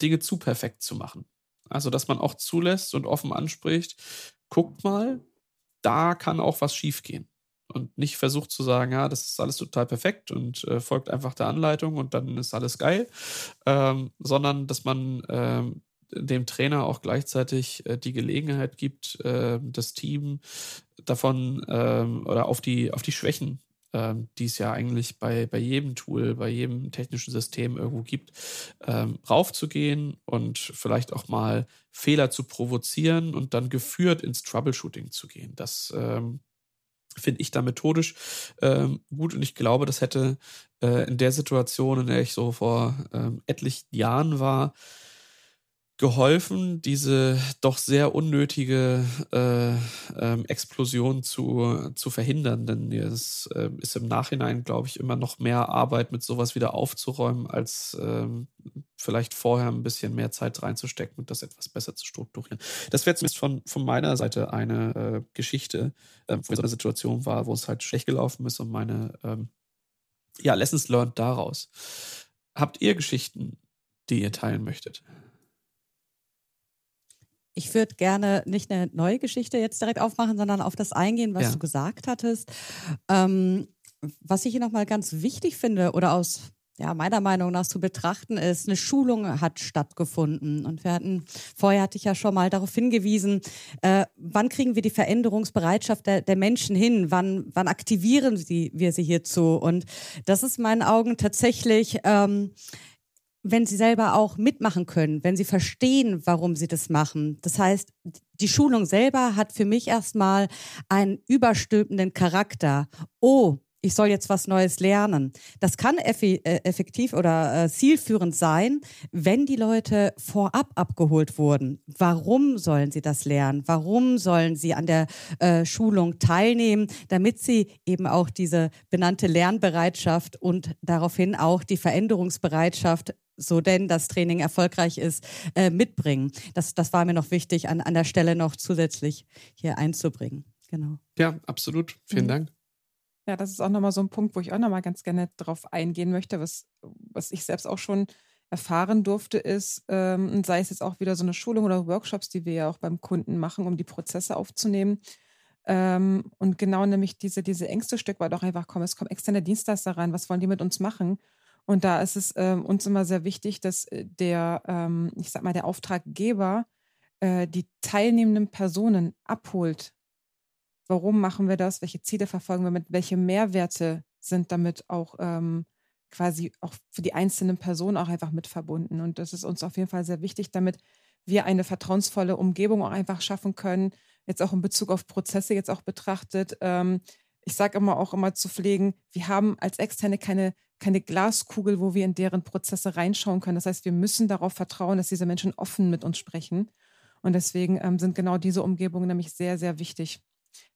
Dinge zu perfekt zu machen. Also, dass man auch zulässt und offen anspricht, guckt mal, da kann auch was schiefgehen und nicht versucht zu sagen, ja, das ist alles total perfekt und äh, folgt einfach der Anleitung und dann ist alles geil, ähm, sondern dass man ähm, dem Trainer auch gleichzeitig äh, die Gelegenheit gibt, äh, das Team davon ähm, oder auf die, auf die Schwächen, ähm, die es ja eigentlich bei, bei jedem Tool, bei jedem technischen System irgendwo gibt, ähm, raufzugehen und vielleicht auch mal Fehler zu provozieren und dann geführt ins Troubleshooting zu gehen. Das ähm, finde ich da methodisch ähm, gut. Und ich glaube, das hätte äh, in der Situation, in der ich so vor ähm, etlichen Jahren war, geholfen, diese doch sehr unnötige äh, ähm, Explosion zu, zu verhindern. Denn es äh, ist im Nachhinein, glaube ich, immer noch mehr Arbeit, mit sowas wieder aufzuräumen, als ähm, vielleicht vorher ein bisschen mehr Zeit reinzustecken und das etwas besser zu strukturieren. Das wäre zumindest von, von meiner Seite eine äh, Geschichte, äh, wo so eine Situation war, wo es halt schlecht gelaufen ist und meine ähm, ja, Lessons learned daraus. Habt ihr Geschichten, die ihr teilen möchtet? Ich würde gerne nicht eine neue Geschichte jetzt direkt aufmachen, sondern auf das eingehen, was ja. du gesagt hattest. Ähm, was ich hier nochmal ganz wichtig finde oder aus ja, meiner Meinung nach zu betrachten ist, eine Schulung hat stattgefunden. Und wir hatten, vorher hatte ich ja schon mal darauf hingewiesen, äh, wann kriegen wir die Veränderungsbereitschaft der, der Menschen hin? Wann, wann aktivieren sie, wir sie hierzu? Und das ist in meinen Augen tatsächlich ähm, wenn sie selber auch mitmachen können, wenn sie verstehen, warum sie das machen. Das heißt, die Schulung selber hat für mich erstmal einen überstülpenden Charakter. Oh, ich soll jetzt was Neues lernen. Das kann äh, effektiv oder äh, zielführend sein, wenn die Leute vorab abgeholt wurden. Warum sollen sie das lernen? Warum sollen sie an der äh, Schulung teilnehmen, damit sie eben auch diese benannte Lernbereitschaft und daraufhin auch die Veränderungsbereitschaft so denn das Training erfolgreich ist, äh, mitbringen. Das, das war mir noch wichtig, an, an der Stelle noch zusätzlich hier einzubringen. Genau. Ja, absolut. Vielen mhm. Dank. Ja, das ist auch nochmal so ein Punkt, wo ich auch nochmal ganz gerne drauf eingehen möchte, was, was ich selbst auch schon erfahren durfte, ist, ähm, sei es jetzt auch wieder so eine Schulung oder Workshops, die wir ja auch beim Kunden machen, um die Prozesse aufzunehmen. Ähm, und genau nämlich diese, diese Ängste Stück weit auch einfach kommen. Es kommen externe Dienstleister rein, was wollen die mit uns machen? Und da ist es ähm, uns immer sehr wichtig, dass äh, der, ähm, ich sag mal, der Auftraggeber äh, die teilnehmenden Personen abholt warum machen wir das, welche Ziele verfolgen wir mit, welche Mehrwerte sind damit auch ähm, quasi auch für die einzelnen Personen auch einfach mit verbunden. Und das ist uns auf jeden Fall sehr wichtig, damit wir eine vertrauensvolle Umgebung auch einfach schaffen können, jetzt auch in Bezug auf Prozesse jetzt auch betrachtet. Ähm, ich sage immer auch immer zu pflegen, wir haben als Externe keine, keine Glaskugel, wo wir in deren Prozesse reinschauen können. Das heißt, wir müssen darauf vertrauen, dass diese Menschen offen mit uns sprechen. Und deswegen ähm, sind genau diese Umgebungen nämlich sehr, sehr wichtig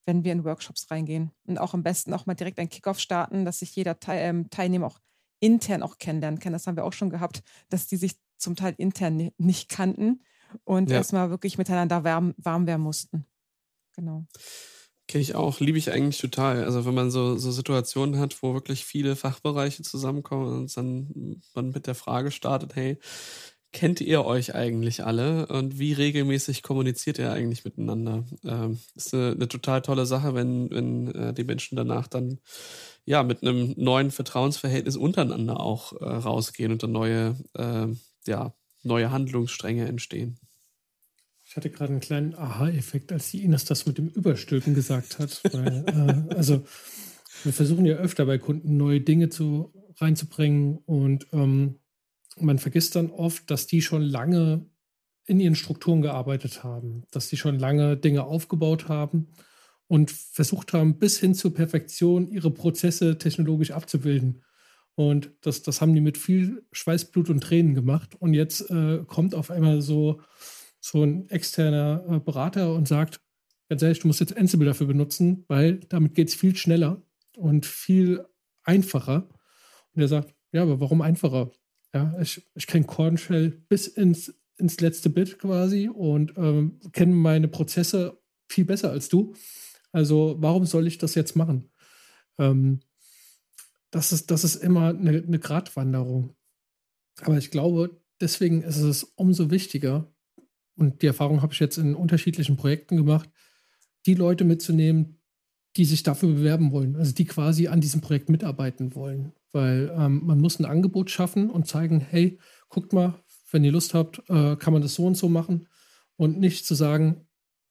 wenn wir in Workshops reingehen. Und auch am besten auch mal direkt einen Kickoff starten, dass sich jeder Teil, ähm, Teilnehmer auch intern auch kennenlernen kann. Das haben wir auch schon gehabt, dass die sich zum Teil intern nicht kannten und ja. erstmal wirklich miteinander warm, warm werden mussten. Genau. Kenne ich auch, liebe ich eigentlich total. Also wenn man so, so Situationen hat, wo wirklich viele Fachbereiche zusammenkommen und dann man mit der Frage startet, hey, kennt ihr euch eigentlich alle und wie regelmäßig kommuniziert ihr eigentlich miteinander? Ähm, ist eine, eine, total tolle Sache, wenn, wenn äh, die Menschen danach dann ja mit einem neuen Vertrauensverhältnis untereinander auch äh, rausgehen und dann neue, äh, ja, neue Handlungsstränge entstehen. Hatte gerade einen kleinen Aha-Effekt, als die Ines das mit dem Überstülpen gesagt hat. Weil, äh, also wir versuchen ja öfter bei Kunden neue Dinge zu, reinzubringen und ähm, man vergisst dann oft, dass die schon lange in ihren Strukturen gearbeitet haben, dass die schon lange Dinge aufgebaut haben und versucht haben, bis hin zur Perfektion ihre Prozesse technologisch abzubilden. Und das, das haben die mit viel Schweißblut und Tränen gemacht. Und jetzt äh, kommt auf einmal so, so ein externer äh, Berater und sagt, ganz ehrlich, du musst jetzt Ansible dafür benutzen, weil damit geht es viel schneller und viel einfacher. Und er sagt, ja, aber warum einfacher? Ja, ich, ich kenne Cornshell bis ins, ins letzte Bit quasi und ähm, kenne meine Prozesse viel besser als du. Also warum soll ich das jetzt machen? Ähm, das, ist, das ist immer eine, eine Gratwanderung. Aber ich glaube, deswegen ist es umso wichtiger, und die Erfahrung habe ich jetzt in unterschiedlichen Projekten gemacht, die Leute mitzunehmen, die sich dafür bewerben wollen, also die quasi an diesem Projekt mitarbeiten wollen. Weil ähm, man muss ein Angebot schaffen und zeigen, hey, guckt mal, wenn ihr Lust habt, äh, kann man das so und so machen. Und nicht zu sagen,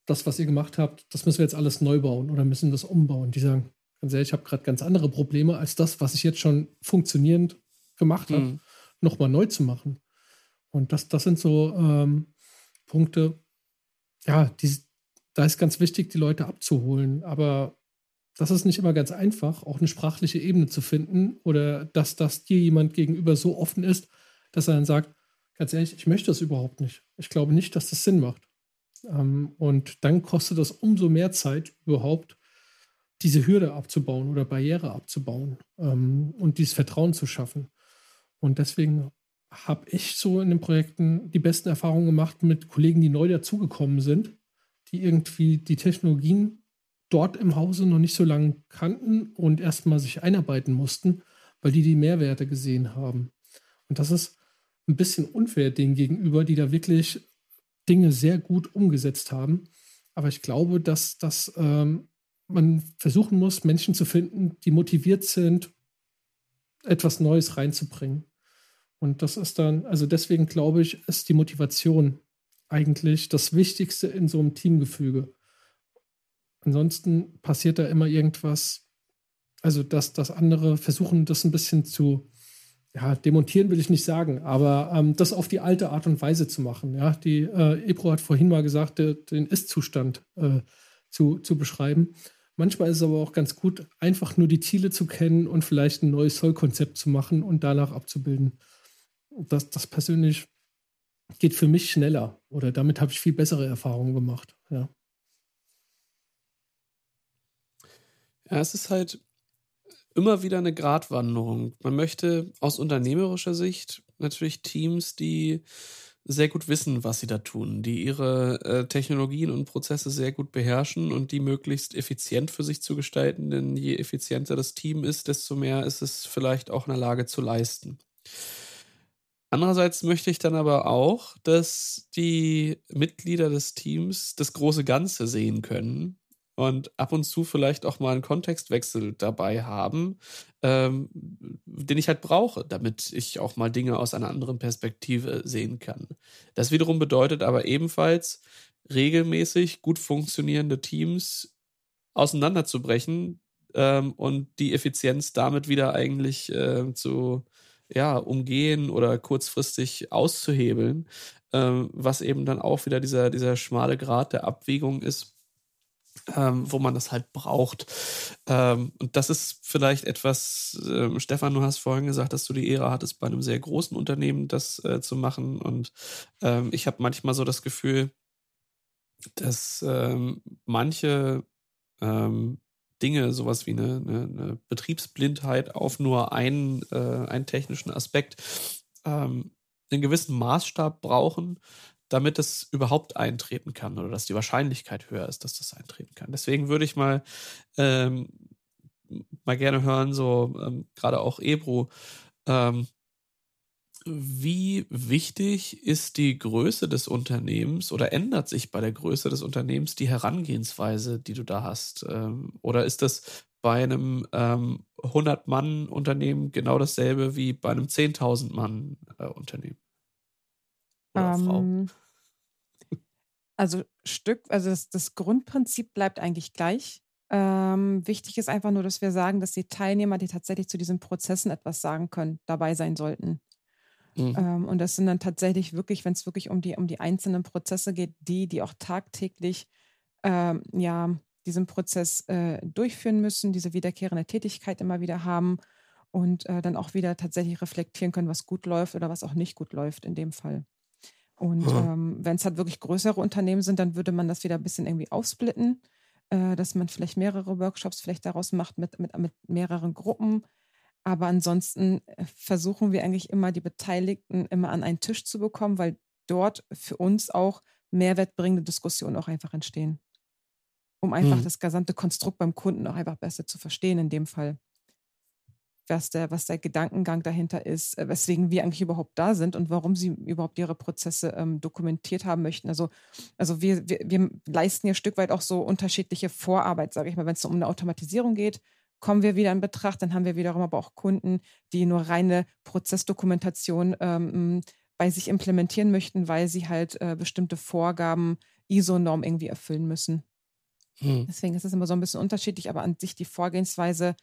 das, was ihr gemacht habt, das müssen wir jetzt alles neu bauen oder müssen das umbauen. Die sagen, ganz ehrlich, ich habe gerade ganz andere Probleme, als das, was ich jetzt schon funktionierend gemacht habe, mhm. nochmal neu zu machen. Und das, das sind so ähm, Punkte, ja, die, da ist ganz wichtig, die Leute abzuholen. Aber das ist nicht immer ganz einfach, auch eine sprachliche Ebene zu finden oder dass, dass dir jemand gegenüber so offen ist, dass er dann sagt, ganz ehrlich, ich möchte das überhaupt nicht. Ich glaube nicht, dass das Sinn macht. Ähm, und dann kostet das umso mehr Zeit, überhaupt diese Hürde abzubauen oder Barriere abzubauen ähm, und dieses Vertrauen zu schaffen. Und deswegen habe ich so in den Projekten die besten Erfahrungen gemacht mit Kollegen, die neu dazugekommen sind, die irgendwie die Technologien dort im Hause noch nicht so lange kannten und erstmal sich einarbeiten mussten, weil die die Mehrwerte gesehen haben. Und das ist ein bisschen unfair denen gegenüber, die da wirklich Dinge sehr gut umgesetzt haben. Aber ich glaube, dass, dass ähm, man versuchen muss, Menschen zu finden, die motiviert sind, etwas Neues reinzubringen. Und das ist dann, also deswegen glaube ich, ist die Motivation eigentlich das Wichtigste in so einem Teamgefüge. Ansonsten passiert da immer irgendwas, also dass, dass andere versuchen, das ein bisschen zu, ja, demontieren will ich nicht sagen, aber ähm, das auf die alte Art und Weise zu machen. Ja, die äh, Ebro hat vorhin mal gesagt, der, den Ist-Zustand äh, zu, zu beschreiben. Manchmal ist es aber auch ganz gut, einfach nur die Ziele zu kennen und vielleicht ein neues Soll-Konzept zu machen und danach abzubilden. Das, das persönlich geht für mich schneller oder damit habe ich viel bessere Erfahrungen gemacht. Ja. Ja, es ist halt immer wieder eine Gratwanderung. Man möchte aus unternehmerischer Sicht natürlich Teams, die sehr gut wissen, was sie da tun, die ihre äh, Technologien und Prozesse sehr gut beherrschen und die möglichst effizient für sich zu gestalten, denn je effizienter das Team ist, desto mehr ist es vielleicht auch in der Lage zu leisten. Andererseits möchte ich dann aber auch, dass die Mitglieder des Teams das große Ganze sehen können und ab und zu vielleicht auch mal einen Kontextwechsel dabei haben, ähm, den ich halt brauche, damit ich auch mal Dinge aus einer anderen Perspektive sehen kann. Das wiederum bedeutet aber ebenfalls, regelmäßig gut funktionierende Teams auseinanderzubrechen ähm, und die Effizienz damit wieder eigentlich äh, zu ja, umgehen oder kurzfristig auszuhebeln, ähm, was eben dann auch wieder dieser, dieser schmale Grad der Abwägung ist ähm, wo man das halt braucht. Ähm, und das ist vielleicht etwas, äh, Stefan, du hast vorhin gesagt, dass du die Ehre hattest, bei einem sehr großen Unternehmen das äh, zu machen. Und ähm, ich habe manchmal so das Gefühl, dass ähm, manche ähm, Dinge, sowas wie eine, eine, eine, Betriebsblindheit auf nur einen, äh, einen technischen Aspekt, ähm, einen gewissen Maßstab brauchen, damit es überhaupt eintreten kann oder dass die Wahrscheinlichkeit höher ist, dass das eintreten kann. Deswegen würde ich mal, ähm, mal gerne hören, so ähm, gerade auch Ebro, ähm, wie wichtig ist die Größe des Unternehmens oder ändert sich bei der Größe des Unternehmens die Herangehensweise, die du da hast? Ähm, oder ist das bei einem ähm, 100-Mann-Unternehmen genau dasselbe wie bei einem 10.000-Mann-Unternehmen? Ähm, also Stück, also das, das, Grundprinzip bleibt eigentlich gleich. Ähm, wichtig ist einfach nur, dass wir sagen, dass die Teilnehmer, die tatsächlich zu diesen Prozessen etwas sagen können, dabei sein sollten. Mhm. Ähm, und das sind dann tatsächlich wirklich, wenn es wirklich um die, um die einzelnen Prozesse geht, die, die auch tagtäglich ähm, ja, diesen Prozess äh, durchführen müssen, diese wiederkehrende Tätigkeit immer wieder haben und äh, dann auch wieder tatsächlich reflektieren können, was gut läuft oder was auch nicht gut läuft in dem Fall. Und ja. ähm, wenn es halt wirklich größere Unternehmen sind, dann würde man das wieder ein bisschen irgendwie aufsplitten, äh, dass man vielleicht mehrere Workshops vielleicht daraus macht mit, mit, mit mehreren Gruppen. Aber ansonsten äh, versuchen wir eigentlich immer, die Beteiligten immer an einen Tisch zu bekommen, weil dort für uns auch mehrwertbringende Diskussionen auch einfach entstehen. Um einfach hm. das gesamte Konstrukt beim Kunden auch einfach besser zu verstehen in dem Fall was der, was der Gedankengang dahinter ist, äh, weswegen wir eigentlich überhaupt da sind und warum sie überhaupt ihre Prozesse ähm, dokumentiert haben möchten. Also, also wir, wir, wir leisten ja ein Stück weit auch so unterschiedliche Vorarbeit, sage ich mal, wenn es um eine Automatisierung geht, kommen wir wieder in Betracht, dann haben wir wiederum aber auch Kunden, die nur reine Prozessdokumentation ähm, bei sich implementieren möchten, weil sie halt äh, bestimmte Vorgaben, ISO-Norm irgendwie erfüllen müssen. Hm. Deswegen ist es immer so ein bisschen unterschiedlich, aber an sich die Vorgehensweise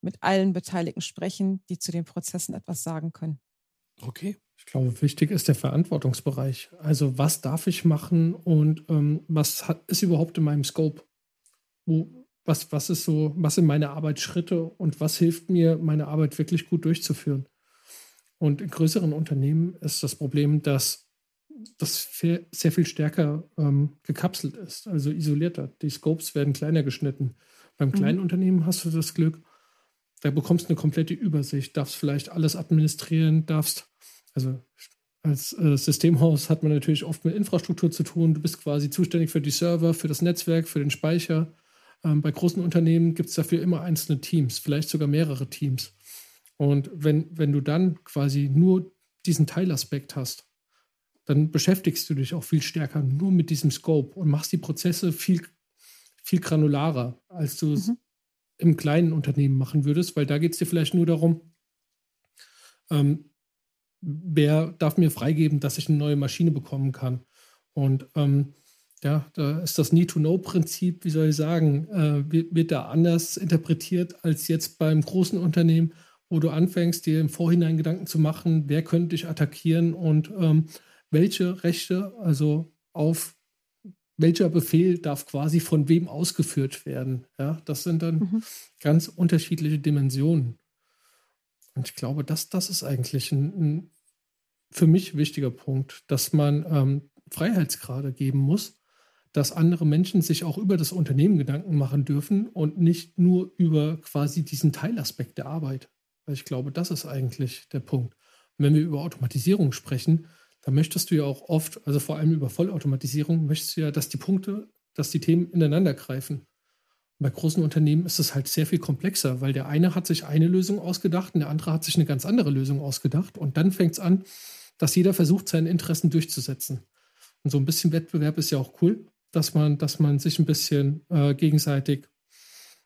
mit allen Beteiligten sprechen, die zu den Prozessen etwas sagen können. Okay. Ich glaube, wichtig ist der Verantwortungsbereich. Also was darf ich machen und ähm, was hat, ist überhaupt in meinem Scope? Wo, was, was ist so, was sind meine Arbeitsschritte und was hilft mir, meine Arbeit wirklich gut durchzuführen? Und in größeren Unternehmen ist das Problem, dass das sehr viel stärker ähm, gekapselt ist, also isolierter. Die Scopes werden kleiner geschnitten. Beim kleinen mhm. Unternehmen hast du das Glück, da bekommst du eine komplette Übersicht, darfst vielleicht alles administrieren, darfst, also als äh, Systemhaus hat man natürlich oft mit Infrastruktur zu tun. Du bist quasi zuständig für die Server, für das Netzwerk, für den Speicher. Ähm, bei großen Unternehmen gibt es dafür immer einzelne Teams, vielleicht sogar mehrere Teams. Und wenn, wenn du dann quasi nur diesen Teilaspekt hast, dann beschäftigst du dich auch viel stärker nur mit diesem Scope und machst die Prozesse viel, viel granularer, als du es mhm im kleinen Unternehmen machen würdest, weil da geht es dir vielleicht nur darum, ähm, wer darf mir freigeben, dass ich eine neue Maschine bekommen kann. Und ähm, ja, da ist das Need-to-Know-Prinzip, wie soll ich sagen, äh, wird, wird, da anders interpretiert als jetzt beim großen Unternehmen, wo du anfängst, dir im Vorhinein Gedanken zu machen, wer könnte dich attackieren und ähm, welche Rechte, also auf welcher Befehl darf quasi von wem ausgeführt werden. Ja, das sind dann mhm. ganz unterschiedliche Dimensionen. Und ich glaube, dass das ist eigentlich ein, ein für mich wichtiger Punkt, dass man ähm, Freiheitsgrade geben muss, dass andere Menschen sich auch über das Unternehmen Gedanken machen dürfen und nicht nur über quasi diesen Teilaspekt der Arbeit. Weil ich glaube, das ist eigentlich der Punkt. Und wenn wir über Automatisierung sprechen, dann möchtest du ja auch oft, also vor allem über Vollautomatisierung, möchtest du ja, dass die Punkte, dass die Themen ineinander greifen. bei großen Unternehmen ist es halt sehr viel komplexer, weil der eine hat sich eine Lösung ausgedacht und der andere hat sich eine ganz andere Lösung ausgedacht. Und dann fängt es an, dass jeder versucht, seine Interessen durchzusetzen. Und so ein bisschen Wettbewerb ist ja auch cool, dass man, dass man sich ein bisschen äh, gegenseitig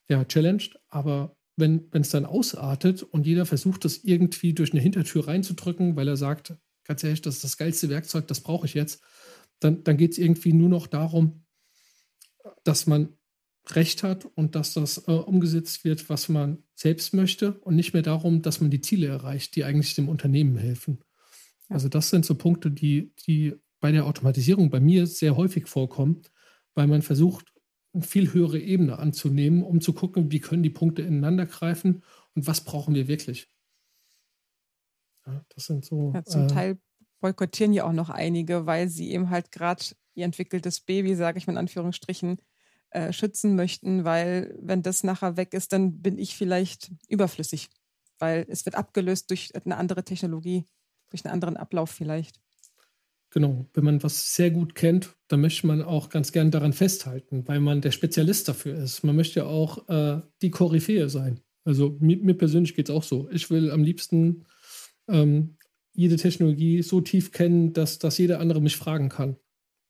ja, challenged. Aber wenn es dann ausartet und jeder versucht, das irgendwie durch eine Hintertür reinzudrücken, weil er sagt, ganz ehrlich, das ist das geilste Werkzeug, das brauche ich jetzt, dann, dann geht es irgendwie nur noch darum, dass man Recht hat und dass das äh, umgesetzt wird, was man selbst möchte und nicht mehr darum, dass man die Ziele erreicht, die eigentlich dem Unternehmen helfen. Ja. Also das sind so Punkte, die, die bei der Automatisierung bei mir sehr häufig vorkommen, weil man versucht, eine viel höhere Ebene anzunehmen, um zu gucken, wie können die Punkte ineinander greifen und was brauchen wir wirklich. Ja, das sind so. Ja, zum äh, Teil boykottieren ja auch noch einige, weil sie eben halt gerade ihr entwickeltes Baby, sage ich mal in Anführungsstrichen, äh, schützen möchten, weil wenn das nachher weg ist, dann bin ich vielleicht überflüssig, weil es wird abgelöst durch eine andere Technologie, durch einen anderen Ablauf vielleicht. Genau, wenn man was sehr gut kennt, dann möchte man auch ganz gern daran festhalten, weil man der Spezialist dafür ist. Man möchte auch äh, die Koryphäe sein. Also mir, mir persönlich geht es auch so. Ich will am liebsten ähm, jede Technologie so tief kennen, dass, dass jeder andere mich fragen kann.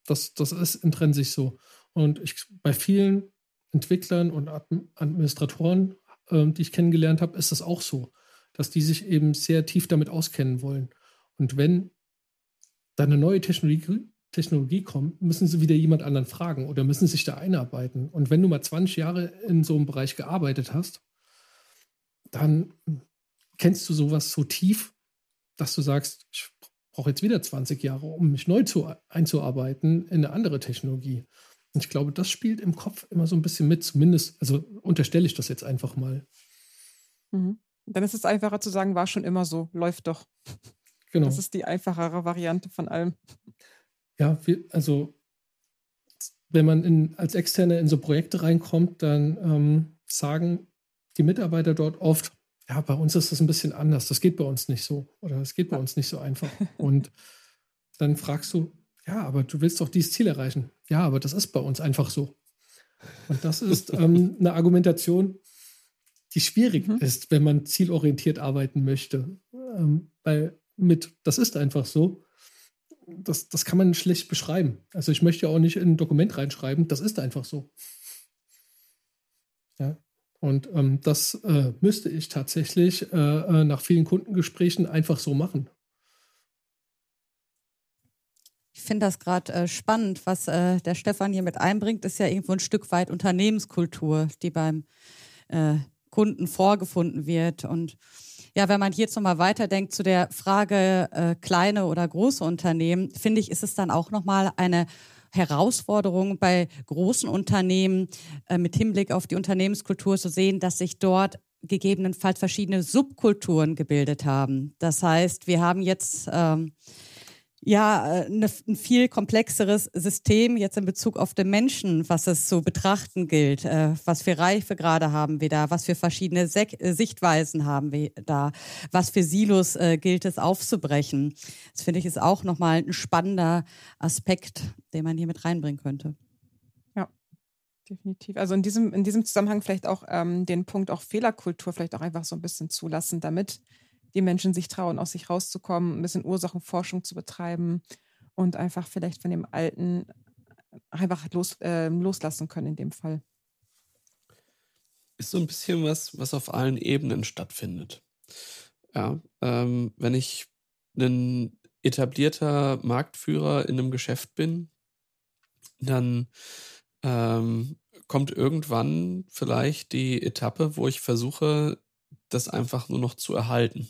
Das, das ist intrinsisch so. Und ich, bei vielen Entwicklern und Administratoren, äh, die ich kennengelernt habe, ist das auch so, dass die sich eben sehr tief damit auskennen wollen. Und wenn da eine neue Technologie, Technologie kommt, müssen sie wieder jemand anderen fragen oder müssen sich da einarbeiten. Und wenn du mal 20 Jahre in so einem Bereich gearbeitet hast, dann kennst du sowas so tief, dass du sagst, ich brauche jetzt wieder 20 Jahre, um mich neu zu, einzuarbeiten in eine andere Technologie. Und ich glaube, das spielt im Kopf immer so ein bisschen mit, zumindest, also unterstelle ich das jetzt einfach mal. Mhm. Dann ist es einfacher zu sagen, war schon immer so, läuft doch. Genau. Das ist die einfachere Variante von allem. Ja, wir, also wenn man in, als Externe in so Projekte reinkommt, dann ähm, sagen die Mitarbeiter dort oft, ja, bei uns ist das ein bisschen anders, das geht bei uns nicht so oder das geht bei uns nicht so einfach. Und dann fragst du, ja, aber du willst doch dieses Ziel erreichen. Ja, aber das ist bei uns einfach so. Und das ist ähm, eine Argumentation, die schwierig mhm. ist, wenn man zielorientiert arbeiten möchte. Ähm, weil mit, das ist einfach so, das, das kann man schlecht beschreiben. Also ich möchte ja auch nicht in ein Dokument reinschreiben, das ist einfach so. Ja. Und ähm, das äh, müsste ich tatsächlich äh, äh nach vielen Kundengesprächen einfach so machen. Ich finde das gerade äh, spannend, was äh, der Stefan hier mit einbringt, ist ja irgendwo ein Stück weit Unternehmenskultur, die beim äh, Kunden vorgefunden wird. Und ja, wenn man jetzt nochmal weiterdenkt zu der Frage äh, kleine oder große Unternehmen, finde ich, ist es dann auch nochmal eine Herausforderung bei großen Unternehmen äh, mit Hinblick auf die Unternehmenskultur zu sehen, dass sich dort gegebenenfalls verschiedene Subkulturen gebildet haben. Das heißt, wir haben jetzt ähm, ja eine, ein viel komplexeres System jetzt in Bezug auf den Menschen, was es zu betrachten gilt. Äh, was für Reifegrade haben wir da? Was für verschiedene Sek äh, Sichtweisen haben wir da? Was für Silos äh, gilt es aufzubrechen? Das finde ich ist auch nochmal ein spannender Aspekt, den man hier mit reinbringen könnte. Ja, definitiv. Also in diesem, in diesem Zusammenhang vielleicht auch ähm, den Punkt auch Fehlerkultur vielleicht auch einfach so ein bisschen zulassen, damit die Menschen sich trauen, aus sich rauszukommen, ein bisschen Ursachenforschung zu betreiben und einfach vielleicht von dem Alten einfach los, äh, loslassen können in dem Fall. Ist so ein bisschen was, was auf allen Ebenen stattfindet. Ja, ähm, wenn ich ein etablierter Marktführer in einem Geschäft bin, dann ähm, kommt irgendwann vielleicht die Etappe, wo ich versuche, das einfach nur noch zu erhalten.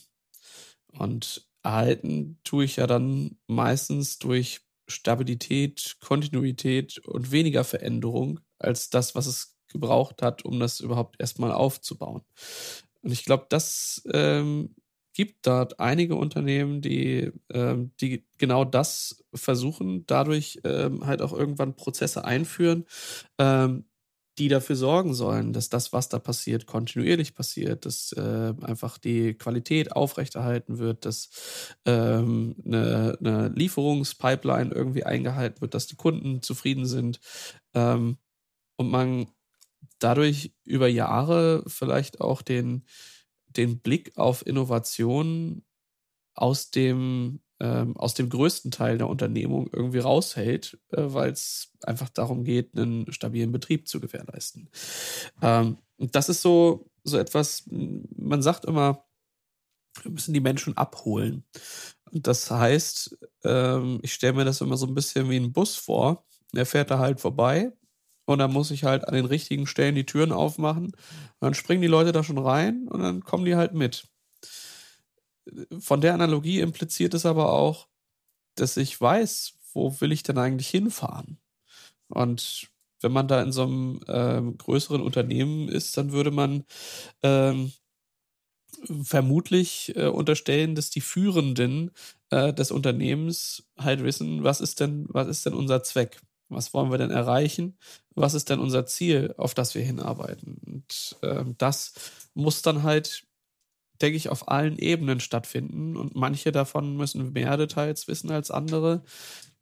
Und erhalten tue ich ja dann meistens durch Stabilität, Kontinuität und weniger Veränderung als das, was es gebraucht hat, um das überhaupt erstmal aufzubauen. Und ich glaube, das ähm, gibt dort einige Unternehmen, die, ähm, die genau das versuchen, dadurch ähm, halt auch irgendwann Prozesse einführen, ähm, die dafür sorgen sollen, dass das, was da passiert, kontinuierlich passiert, dass äh, einfach die Qualität aufrechterhalten wird, dass ähm, eine, eine Lieferungspipeline irgendwie eingehalten wird, dass die Kunden zufrieden sind. Ähm, und man dadurch über Jahre vielleicht auch den, den Blick auf Innovation aus dem ähm, aus dem größten Teil der Unternehmung irgendwie raushält, äh, weil es einfach darum geht, einen stabilen Betrieb zu gewährleisten. Ähm, das ist so, so etwas, man sagt immer, wir müssen die Menschen abholen. Und das heißt, ähm, ich stelle mir das immer so ein bisschen wie ein Bus vor. Der fährt da halt vorbei und dann muss ich halt an den richtigen Stellen die Türen aufmachen. Und dann springen die Leute da schon rein und dann kommen die halt mit von der Analogie impliziert es aber auch, dass ich weiß, wo will ich denn eigentlich hinfahren? Und wenn man da in so einem ähm, größeren Unternehmen ist, dann würde man ähm, vermutlich äh, unterstellen, dass die Führenden äh, des Unternehmens halt wissen, was ist denn, was ist denn unser Zweck? Was wollen wir denn erreichen? Was ist denn unser Ziel, auf das wir hinarbeiten? Und äh, das muss dann halt denke ich, auf allen Ebenen stattfinden und manche davon müssen mehr Details wissen als andere.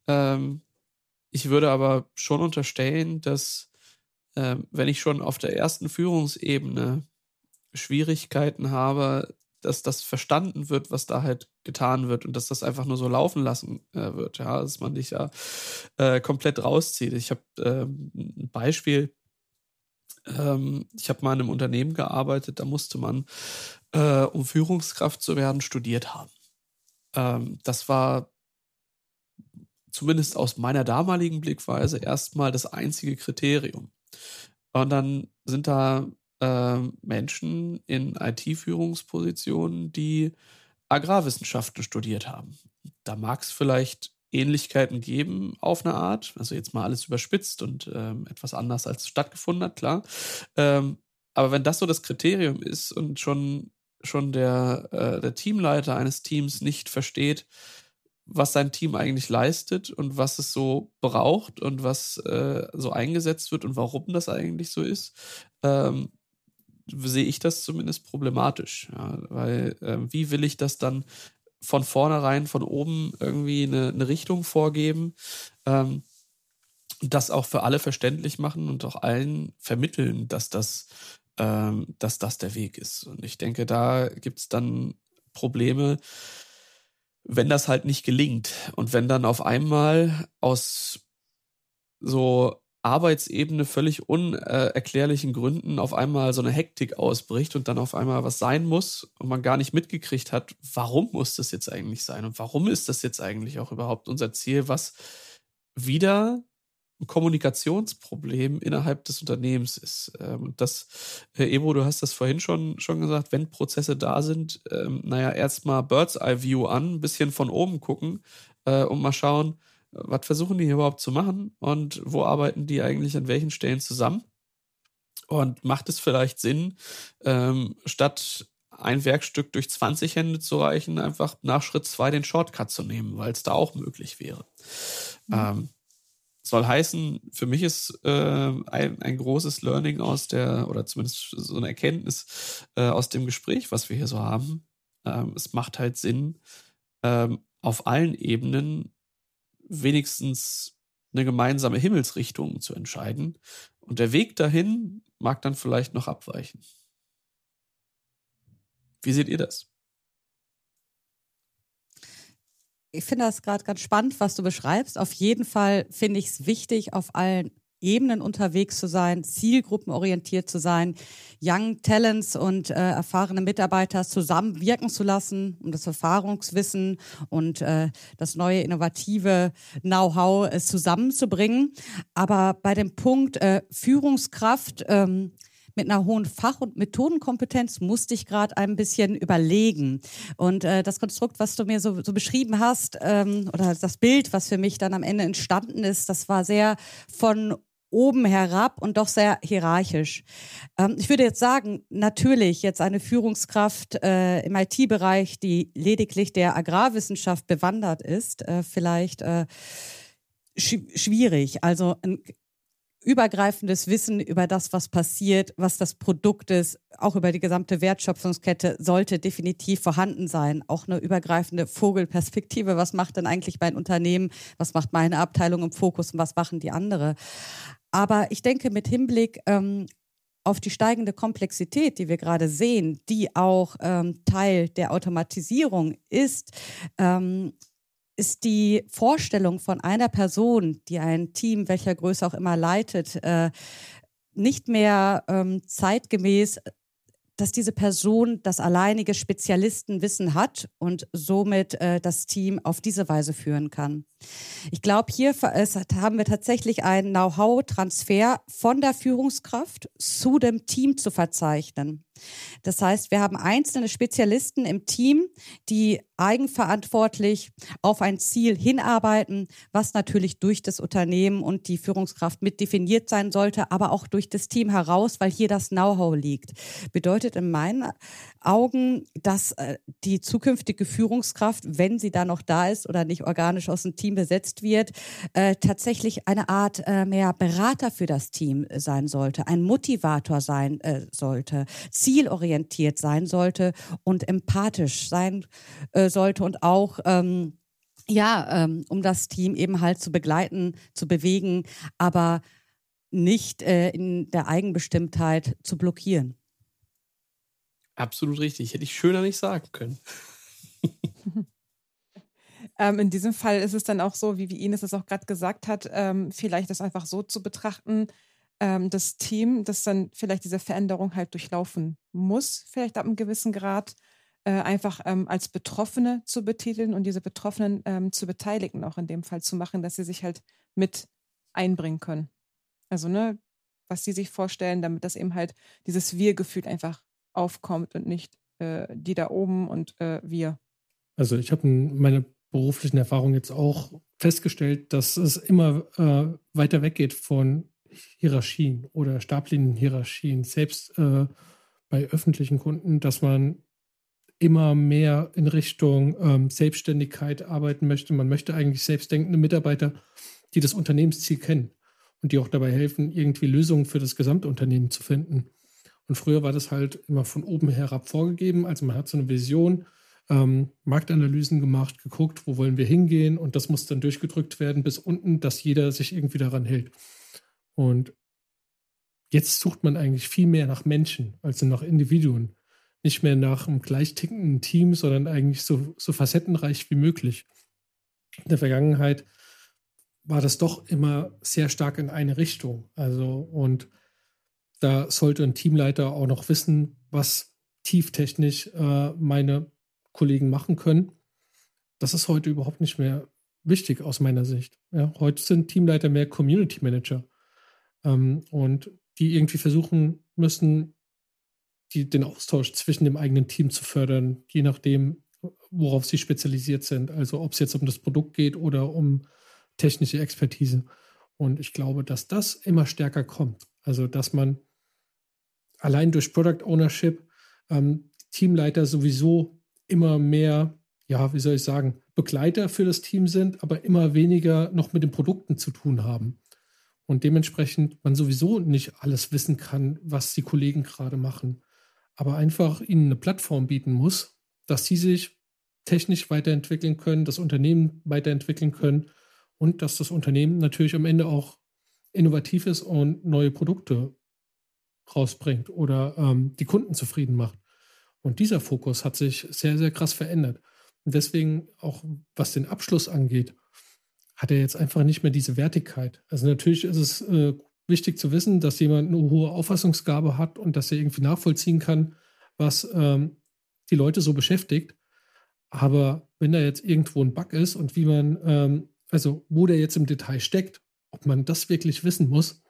Ähm, ich würde aber schon unterstellen, dass äh, wenn ich schon auf der ersten Führungsebene Schwierigkeiten habe, dass das verstanden wird, was da halt getan wird und dass das einfach nur so laufen lassen äh, wird, ja, dass man dich ja äh, komplett rauszieht. Ich habe ähm, ein Beispiel, ähm, ich habe mal in einem Unternehmen gearbeitet, da musste man äh, um Führungskraft zu werden, studiert haben. Ähm, das war zumindest aus meiner damaligen Blickweise erstmal das einzige Kriterium. Und dann sind da äh, Menschen in IT-Führungspositionen, die Agrarwissenschaften studiert haben. Da mag es vielleicht Ähnlichkeiten geben auf eine Art, also jetzt mal alles überspitzt und ähm, etwas anders als stattgefunden hat, klar. Ähm, aber wenn das so das Kriterium ist und schon schon der, äh, der Teamleiter eines Teams nicht versteht, was sein Team eigentlich leistet und was es so braucht und was äh, so eingesetzt wird und warum das eigentlich so ist, ähm, sehe ich das zumindest problematisch. Ja, weil äh, wie will ich das dann von vornherein, von oben irgendwie eine, eine Richtung vorgeben? Ähm, das auch für alle verständlich machen und auch allen vermitteln, dass das ähm, dass das der Weg ist. Und ich denke, da gibt es dann Probleme, wenn das halt nicht gelingt. Und wenn dann auf einmal aus so Arbeitsebene völlig unerklärlichen Gründen auf einmal so eine Hektik ausbricht und dann auf einmal was sein muss und man gar nicht mitgekriegt hat, warum muss das jetzt eigentlich sein und warum ist das jetzt eigentlich auch überhaupt unser Ziel, was wieder ein Kommunikationsproblem innerhalb des Unternehmens ist. Ähm, und das, Herr Evo, du hast das vorhin schon, schon gesagt, wenn Prozesse da sind, ähm, naja, erstmal Bird's Eye View an, ein bisschen von oben gucken äh, und mal schauen, was versuchen die hier überhaupt zu machen und wo arbeiten die eigentlich an welchen Stellen zusammen? Und macht es vielleicht Sinn, ähm, statt ein Werkstück durch 20 Hände zu reichen, einfach nach Schritt zwei den Shortcut zu nehmen, weil es da auch möglich wäre. Mhm. Ähm, soll heißen, für mich ist äh, ein, ein großes Learning aus der, oder zumindest so eine Erkenntnis äh, aus dem Gespräch, was wir hier so haben. Ähm, es macht halt Sinn, ähm, auf allen Ebenen wenigstens eine gemeinsame Himmelsrichtung zu entscheiden. Und der Weg dahin mag dann vielleicht noch abweichen. Wie seht ihr das? ich finde das gerade ganz spannend, was du beschreibst. Auf jeden Fall finde ich es wichtig, auf allen Ebenen unterwegs zu sein, zielgruppenorientiert zu sein, Young Talents und äh, erfahrene Mitarbeiter zusammenwirken zu lassen, um das Erfahrungswissen und äh, das neue innovative Know-how äh, zusammenzubringen. Aber bei dem Punkt äh, Führungskraft, ähm, mit einer hohen Fach- und Methodenkompetenz musste ich gerade ein bisschen überlegen. Und äh, das Konstrukt, was du mir so, so beschrieben hast, ähm, oder das Bild, was für mich dann am Ende entstanden ist, das war sehr von oben herab und doch sehr hierarchisch. Ähm, ich würde jetzt sagen, natürlich jetzt eine Führungskraft äh, im IT-Bereich, die lediglich der Agrarwissenschaft bewandert ist, äh, vielleicht äh, sch schwierig. Also ein übergreifendes Wissen über das, was passiert, was das Produkt ist, auch über die gesamte Wertschöpfungskette sollte definitiv vorhanden sein. Auch eine übergreifende Vogelperspektive. Was macht denn eigentlich mein Unternehmen? Was macht meine Abteilung im Fokus und was machen die andere? Aber ich denke, mit Hinblick ähm, auf die steigende Komplexität, die wir gerade sehen, die auch ähm, Teil der Automatisierung ist, ähm, ist die Vorstellung von einer Person, die ein Team, welcher Größe auch immer leitet, äh, nicht mehr ähm, zeitgemäß, dass diese Person das alleinige Spezialistenwissen hat und somit äh, das Team auf diese Weise führen kann. Ich glaube, hier haben wir tatsächlich einen Know-how-Transfer von der Führungskraft zu dem Team zu verzeichnen. Das heißt, wir haben einzelne Spezialisten im Team, die eigenverantwortlich auf ein Ziel hinarbeiten, was natürlich durch das Unternehmen und die Führungskraft mit definiert sein sollte, aber auch durch das Team heraus, weil hier das Know-how liegt. Bedeutet in meinen Augen, dass äh, die zukünftige Führungskraft, wenn sie da noch da ist oder nicht organisch aus dem Team besetzt wird, äh, tatsächlich eine Art äh, mehr Berater für das Team sein sollte, ein Motivator sein sollte, zielorientiert sein sollte und empathisch sein äh, sollte und auch ähm, ja, ähm, um das Team eben halt zu begleiten, zu bewegen, aber nicht äh, in der Eigenbestimmtheit zu blockieren. Absolut richtig. Hätte ich schöner nicht sagen können. (laughs) ähm, in diesem Fall ist es dann auch so, wie, wie Ines es auch gerade gesagt hat, ähm, vielleicht das einfach so zu betrachten, ähm, das Team, das dann vielleicht diese Veränderung halt durchlaufen muss, vielleicht ab einem gewissen Grad, äh, einfach ähm, als Betroffene zu betiteln und diese Betroffenen ähm, zu beteiligen, auch in dem Fall zu machen, dass sie sich halt mit einbringen können. Also, ne, was sie sich vorstellen, damit das eben halt dieses Wir-Gefühl einfach aufkommt und nicht äh, die da oben und äh, wir. Also ich habe meine beruflichen Erfahrungen jetzt auch festgestellt, dass es immer äh, weiter weggeht von Hierarchien oder Stablinienhierarchien, selbst äh, bei öffentlichen Kunden, dass man immer mehr in Richtung ähm, Selbstständigkeit arbeiten möchte. Man möchte eigentlich selbstdenkende Mitarbeiter, die das Unternehmensziel kennen und die auch dabei helfen, irgendwie Lösungen für das Gesamtunternehmen zu finden. Und früher war das halt immer von oben herab vorgegeben. Also man hat so eine Vision, ähm, Marktanalysen gemacht, geguckt, wo wollen wir hingehen und das muss dann durchgedrückt werden bis unten, dass jeder sich irgendwie daran hält. Und jetzt sucht man eigentlich viel mehr nach Menschen als nach Individuen. Nicht mehr nach einem gleich tickenden Team, sondern eigentlich so, so facettenreich wie möglich. In der Vergangenheit war das doch immer sehr stark in eine Richtung. Also, und da sollte ein Teamleiter auch noch wissen, was tieftechnisch äh, meine Kollegen machen können. Das ist heute überhaupt nicht mehr wichtig aus meiner Sicht. Ja, heute sind Teamleiter mehr Community Manager ähm, und die irgendwie versuchen müssen, die, den Austausch zwischen dem eigenen Team zu fördern, je nachdem, worauf sie spezialisiert sind. Also ob es jetzt um das Produkt geht oder um technische Expertise. Und ich glaube, dass das immer stärker kommt. Also dass man allein durch Product Ownership ähm, Teamleiter sowieso immer mehr, ja, wie soll ich sagen, Begleiter für das Team sind, aber immer weniger noch mit den Produkten zu tun haben. Und dementsprechend man sowieso nicht alles wissen kann, was die Kollegen gerade machen, aber einfach ihnen eine Plattform bieten muss, dass sie sich technisch weiterentwickeln können, das Unternehmen weiterentwickeln können und dass das Unternehmen natürlich am Ende auch innovativ ist und neue Produkte rausbringt oder ähm, die Kunden zufrieden macht. Und dieser Fokus hat sich sehr, sehr krass verändert. Und deswegen auch, was den Abschluss angeht, hat er jetzt einfach nicht mehr diese Wertigkeit. Also natürlich ist es äh, wichtig zu wissen, dass jemand eine hohe Auffassungsgabe hat und dass er irgendwie nachvollziehen kann, was ähm, die Leute so beschäftigt. Aber wenn da jetzt irgendwo ein Bug ist und wie man, ähm, also wo der jetzt im Detail steckt, ob man das wirklich wissen muss,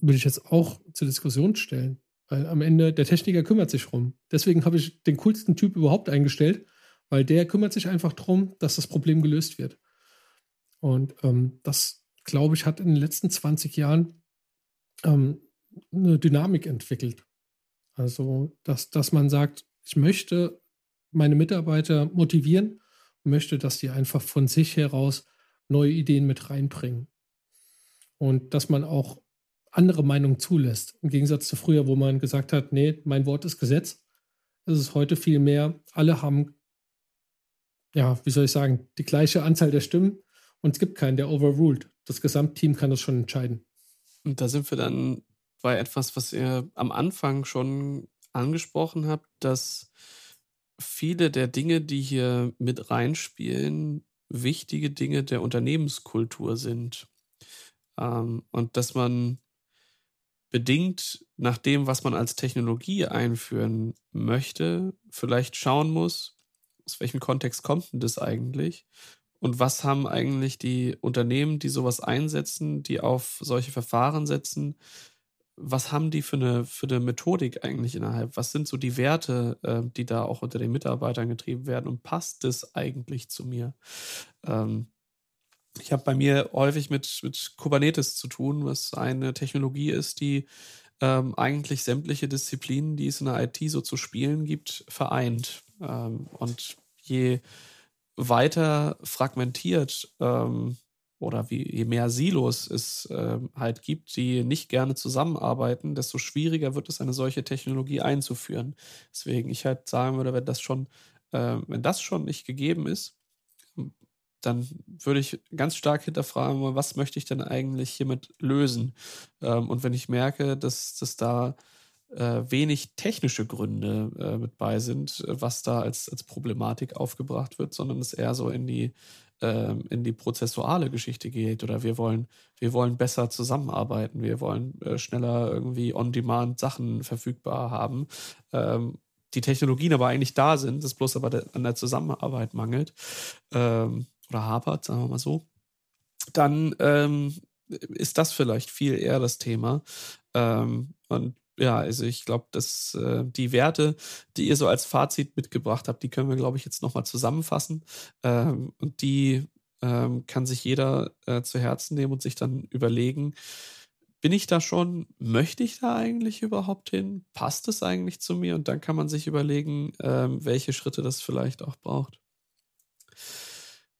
würde ich jetzt auch zur Diskussion stellen. Weil am Ende der Techniker kümmert sich rum. Deswegen habe ich den coolsten Typ überhaupt eingestellt, weil der kümmert sich einfach darum, dass das Problem gelöst wird. Und ähm, das, glaube ich, hat in den letzten 20 Jahren ähm, eine Dynamik entwickelt. Also, dass, dass man sagt, ich möchte meine Mitarbeiter motivieren möchte, dass die einfach von sich heraus neue Ideen mit reinbringen. Und dass man auch andere Meinungen zulässt. Im Gegensatz zu früher, wo man gesagt hat, nee, mein Wort ist Gesetz. Es ist heute viel mehr, alle haben, ja, wie soll ich sagen, die gleiche Anzahl der Stimmen und es gibt keinen, der overruled. Das Gesamtteam kann das schon entscheiden. Und da sind wir dann bei etwas, was ihr am Anfang schon angesprochen habt, dass viele der Dinge, die hier mit reinspielen, wichtige Dinge der Unternehmenskultur sind. Ähm, und dass man bedingt nach dem, was man als Technologie einführen möchte, vielleicht schauen muss, aus welchem Kontext kommt denn das eigentlich? Und was haben eigentlich die Unternehmen, die sowas einsetzen, die auf solche Verfahren setzen, was haben die für eine, für eine Methodik eigentlich innerhalb? Was sind so die Werte, äh, die da auch unter den Mitarbeitern getrieben werden? Und passt das eigentlich zu mir? Ähm, ich habe bei mir häufig mit, mit Kubernetes zu tun, was eine Technologie ist, die ähm, eigentlich sämtliche Disziplinen, die es in der IT so zu spielen gibt, vereint. Ähm, und je weiter fragmentiert ähm, oder wie, je mehr Silos es ähm, halt gibt, die nicht gerne zusammenarbeiten, desto schwieriger wird es, eine solche Technologie einzuführen. Deswegen ich halt sagen würde, wenn das schon, äh, wenn das schon nicht gegeben ist, dann würde ich ganz stark hinterfragen, was möchte ich denn eigentlich hiermit lösen? Ähm, und wenn ich merke, dass, dass da äh, wenig technische Gründe äh, mit bei sind, was da als, als Problematik aufgebracht wird, sondern es eher so in die, äh, in die prozessuale Geschichte geht oder wir wollen, wir wollen besser zusammenarbeiten, wir wollen äh, schneller irgendwie on-demand Sachen verfügbar haben. Ähm, die Technologien aber eigentlich da sind, es bloß aber de, an der Zusammenarbeit mangelt. Ähm, oder hapert, sagen wir mal so, dann ähm, ist das vielleicht viel eher das Thema. Ähm, und ja, also ich glaube, dass äh, die Werte, die ihr so als Fazit mitgebracht habt, die können wir, glaube ich, jetzt nochmal zusammenfassen. Ähm, und die ähm, kann sich jeder äh, zu Herzen nehmen und sich dann überlegen, bin ich da schon, möchte ich da eigentlich überhaupt hin? Passt es eigentlich zu mir? Und dann kann man sich überlegen, ähm, welche Schritte das vielleicht auch braucht.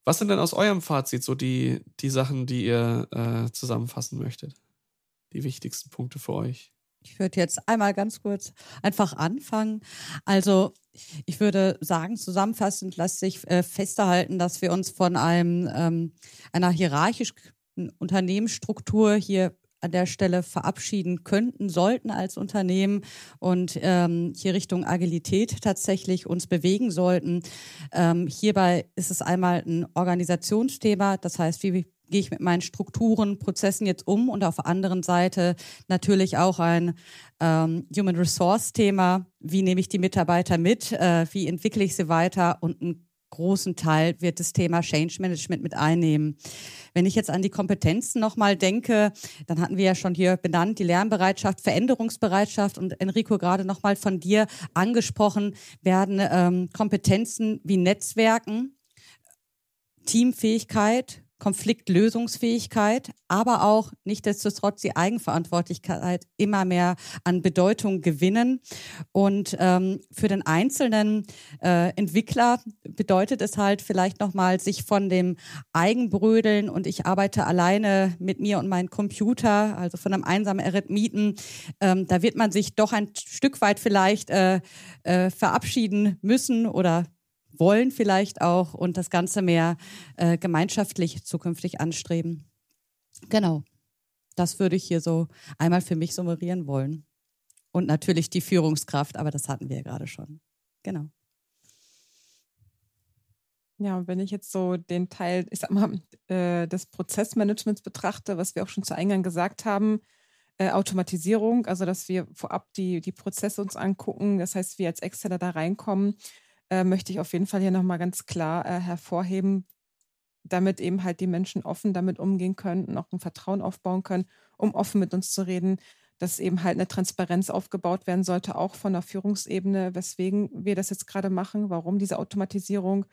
Was sind denn aus eurem Fazit so die, die Sachen, die ihr äh, zusammenfassen möchtet? Die wichtigsten Punkte für euch? Ich würde jetzt einmal ganz kurz einfach anfangen. Also ich würde sagen, zusammenfassend lässt sich äh, festhalten, dass wir uns von einem, ähm, einer hierarchischen Unternehmensstruktur hier an der Stelle verabschieden könnten, sollten als Unternehmen und ähm, hier Richtung Agilität tatsächlich uns bewegen sollten. Ähm, hierbei ist es einmal ein Organisationsthema, das heißt, wie gehe ich mit meinen Strukturen, Prozessen jetzt um und auf der anderen Seite natürlich auch ein ähm, Human Resource Thema, wie nehme ich die Mitarbeiter mit, äh, wie entwickle ich sie weiter? Und ein großen Teil wird das Thema Change Management mit einnehmen. Wenn ich jetzt an die Kompetenzen nochmal denke, dann hatten wir ja schon hier benannt, die Lernbereitschaft, Veränderungsbereitschaft. Und Enrico gerade nochmal von dir angesprochen, werden ähm, Kompetenzen wie Netzwerken, Teamfähigkeit, Konfliktlösungsfähigkeit, aber auch nichtsdestotrotz die Eigenverantwortlichkeit immer mehr an Bedeutung gewinnen. Und ähm, für den einzelnen äh, Entwickler bedeutet es halt vielleicht nochmal, sich von dem Eigenbrödeln und ich arbeite alleine mit mir und meinem Computer, also von einem einsamen Arithmeten, ähm, da wird man sich doch ein Stück weit vielleicht äh, äh, verabschieden müssen oder wollen vielleicht auch und das Ganze mehr äh, gemeinschaftlich zukünftig anstreben. Genau. Das würde ich hier so einmal für mich summarieren wollen. Und natürlich die Führungskraft, aber das hatten wir ja gerade schon. Genau. Ja, und wenn ich jetzt so den Teil, ich sag mal, äh, des Prozessmanagements betrachte, was wir auch schon zu Eingang gesagt haben, äh, Automatisierung, also dass wir vorab die, die Prozesse uns angucken, das heißt, wir als Externer da reinkommen, äh, möchte ich auf jeden Fall hier nochmal ganz klar äh, hervorheben, damit eben halt die Menschen offen damit umgehen können und auch ein Vertrauen aufbauen können, um offen mit uns zu reden, dass eben halt eine Transparenz aufgebaut werden sollte, auch von der Führungsebene, weswegen wir das jetzt gerade machen, warum diese Automatisierung.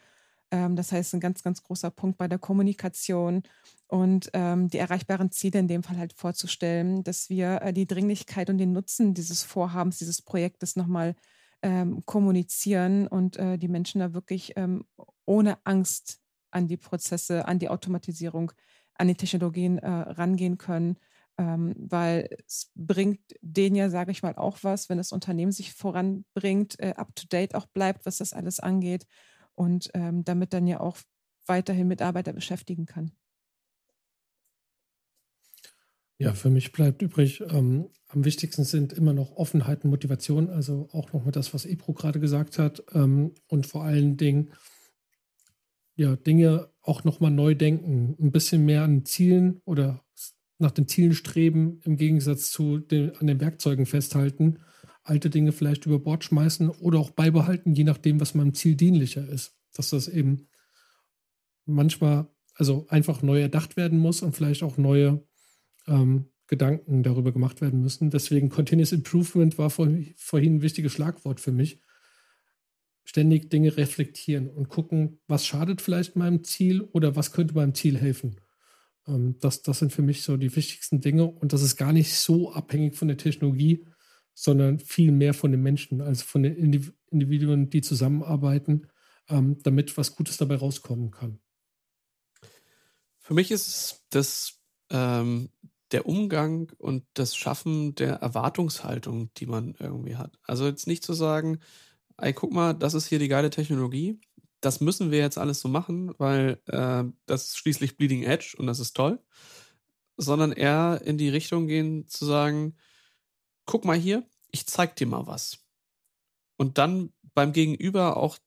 Ähm, das heißt, ein ganz, ganz großer Punkt bei der Kommunikation und ähm, die erreichbaren Ziele in dem Fall halt vorzustellen, dass wir äh, die Dringlichkeit und den Nutzen dieses Vorhabens, dieses Projektes nochmal ähm, kommunizieren und äh, die Menschen da wirklich ähm, ohne Angst an die Prozesse, an die Automatisierung, an die Technologien äh, rangehen können. Ähm, weil es bringt denen ja, sage ich mal, auch was, wenn das Unternehmen sich voranbringt, äh, up-to-date auch bleibt, was das alles angeht und ähm, damit dann ja auch weiterhin Mitarbeiter beschäftigen kann. Ja, für mich bleibt übrig, ähm, am wichtigsten sind immer noch Offenheit und Motivation, also auch nochmal das, was Ebro gerade gesagt hat ähm, und vor allen Dingen ja, Dinge auch nochmal neu denken, ein bisschen mehr an Zielen oder nach den Zielen streben, im Gegensatz zu den, an den Werkzeugen festhalten, alte Dinge vielleicht über Bord schmeißen oder auch beibehalten, je nachdem, was meinem Ziel dienlicher ist. Dass das eben manchmal also einfach neu erdacht werden muss und vielleicht auch neue ähm, Gedanken darüber gemacht werden müssen. Deswegen Continuous Improvement war vor, vorhin ein wichtiges Schlagwort für mich. Ständig Dinge reflektieren und gucken, was schadet vielleicht meinem Ziel oder was könnte meinem Ziel helfen. Ähm, das, das sind für mich so die wichtigsten Dinge und das ist gar nicht so abhängig von der Technologie, sondern viel mehr von den Menschen, also von den Individuen, die zusammenarbeiten, ähm, damit was Gutes dabei rauskommen kann. Für mich ist das ähm, der Umgang und das Schaffen der Erwartungshaltung, die man irgendwie hat. Also jetzt nicht zu sagen, ey, guck mal, das ist hier die geile Technologie, das müssen wir jetzt alles so machen, weil äh, das ist schließlich Bleeding Edge und das ist toll, sondern eher in die Richtung gehen zu sagen, guck mal hier, ich zeig dir mal was. Und dann beim Gegenüber auch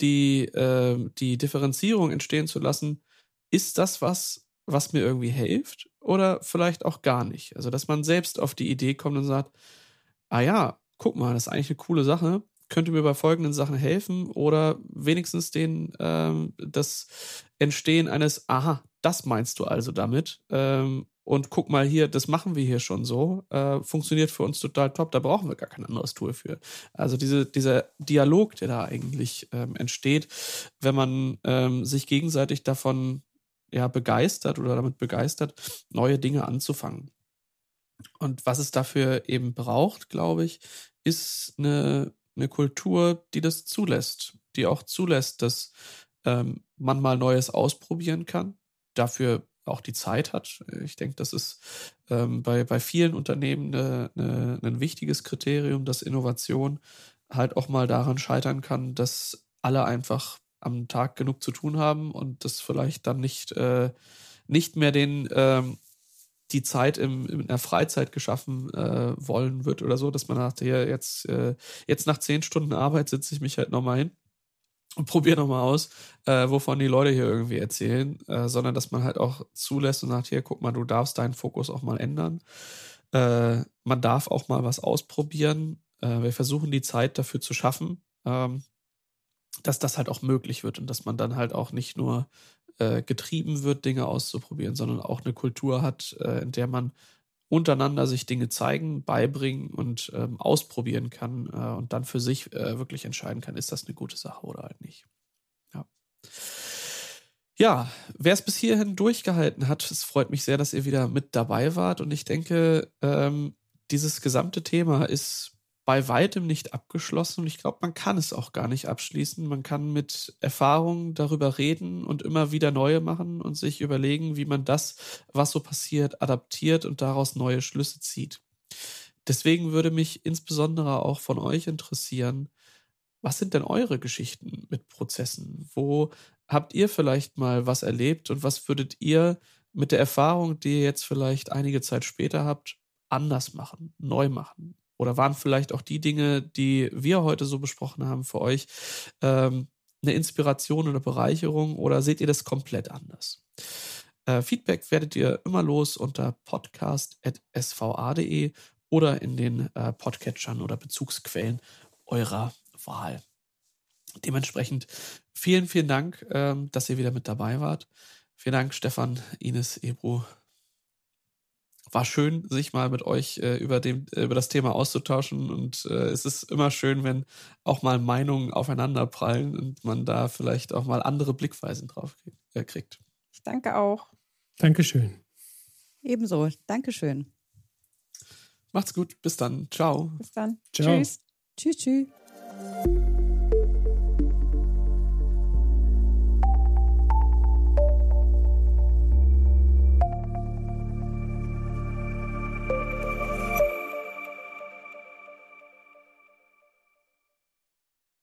die, äh, die Differenzierung entstehen zu lassen, ist das was, was mir irgendwie hilft oder vielleicht auch gar nicht. Also, dass man selbst auf die Idee kommt und sagt, ah ja, guck mal, das ist eigentlich eine coole Sache könnte mir bei folgenden Sachen helfen oder wenigstens den, ähm, das Entstehen eines, aha, das meinst du also damit. Ähm, und guck mal hier, das machen wir hier schon so. Äh, funktioniert für uns total top, da brauchen wir gar kein anderes Tool für. Also diese, dieser Dialog, der da eigentlich ähm, entsteht, wenn man ähm, sich gegenseitig davon ja, begeistert oder damit begeistert, neue Dinge anzufangen. Und was es dafür eben braucht, glaube ich, ist eine eine Kultur, die das zulässt, die auch zulässt, dass ähm, man mal Neues ausprobieren kann, dafür auch die Zeit hat. Ich denke, das ist ähm, bei, bei vielen Unternehmen eine, eine, ein wichtiges Kriterium, dass Innovation halt auch mal daran scheitern kann, dass alle einfach am Tag genug zu tun haben und das vielleicht dann nicht, äh, nicht mehr den, ähm, die Zeit im, in der Freizeit geschaffen äh, wollen wird oder so, dass man sagt, ja, jetzt, äh, jetzt nach zehn Stunden Arbeit sitze ich mich halt nochmal hin und probiere nochmal aus, äh, wovon die Leute hier irgendwie erzählen, äh, sondern dass man halt auch zulässt und sagt, hier, guck mal, du darfst deinen Fokus auch mal ändern. Äh, man darf auch mal was ausprobieren. Äh, wir versuchen die Zeit dafür zu schaffen, ähm, dass das halt auch möglich wird und dass man dann halt auch nicht nur äh, getrieben wird, Dinge auszuprobieren, sondern auch eine Kultur hat, äh, in der man untereinander sich Dinge zeigen, beibringen und ähm, ausprobieren kann äh, und dann für sich äh, wirklich entscheiden kann, ist das eine gute Sache oder halt nicht. Ja. Ja, wer es bis hierhin durchgehalten hat, es freut mich sehr, dass ihr wieder mit dabei wart und ich denke, ähm, dieses gesamte Thema ist bei weitem nicht abgeschlossen und ich glaube, man kann es auch gar nicht abschließen. Man kann mit Erfahrungen darüber reden und immer wieder neue machen und sich überlegen, wie man das, was so passiert, adaptiert und daraus neue Schlüsse zieht. Deswegen würde mich insbesondere auch von euch interessieren, was sind denn eure Geschichten mit Prozessen? Wo habt ihr vielleicht mal was erlebt und was würdet ihr mit der Erfahrung, die ihr jetzt vielleicht einige Zeit später habt, anders machen, neu machen? Oder waren vielleicht auch die Dinge, die wir heute so besprochen haben, für euch ähm, eine Inspiration oder Bereicherung? Oder seht ihr das komplett anders? Äh, Feedback werdet ihr immer los unter podcast.sva.de oder in den äh, Podcatchern oder Bezugsquellen eurer Wahl. Dementsprechend vielen, vielen Dank, ähm, dass ihr wieder mit dabei wart. Vielen Dank, Stefan, Ines, Ebro. War schön, sich mal mit euch äh, über, dem, über das Thema auszutauschen. Und äh, es ist immer schön, wenn auch mal Meinungen aufeinanderprallen und man da vielleicht auch mal andere Blickweisen drauf äh, kriegt. Ich danke auch. Dankeschön. Ebenso. Dankeschön. Macht's gut. Bis dann. Ciao. Bis dann. Ciao. Tschüss. Tschüss, tschüss.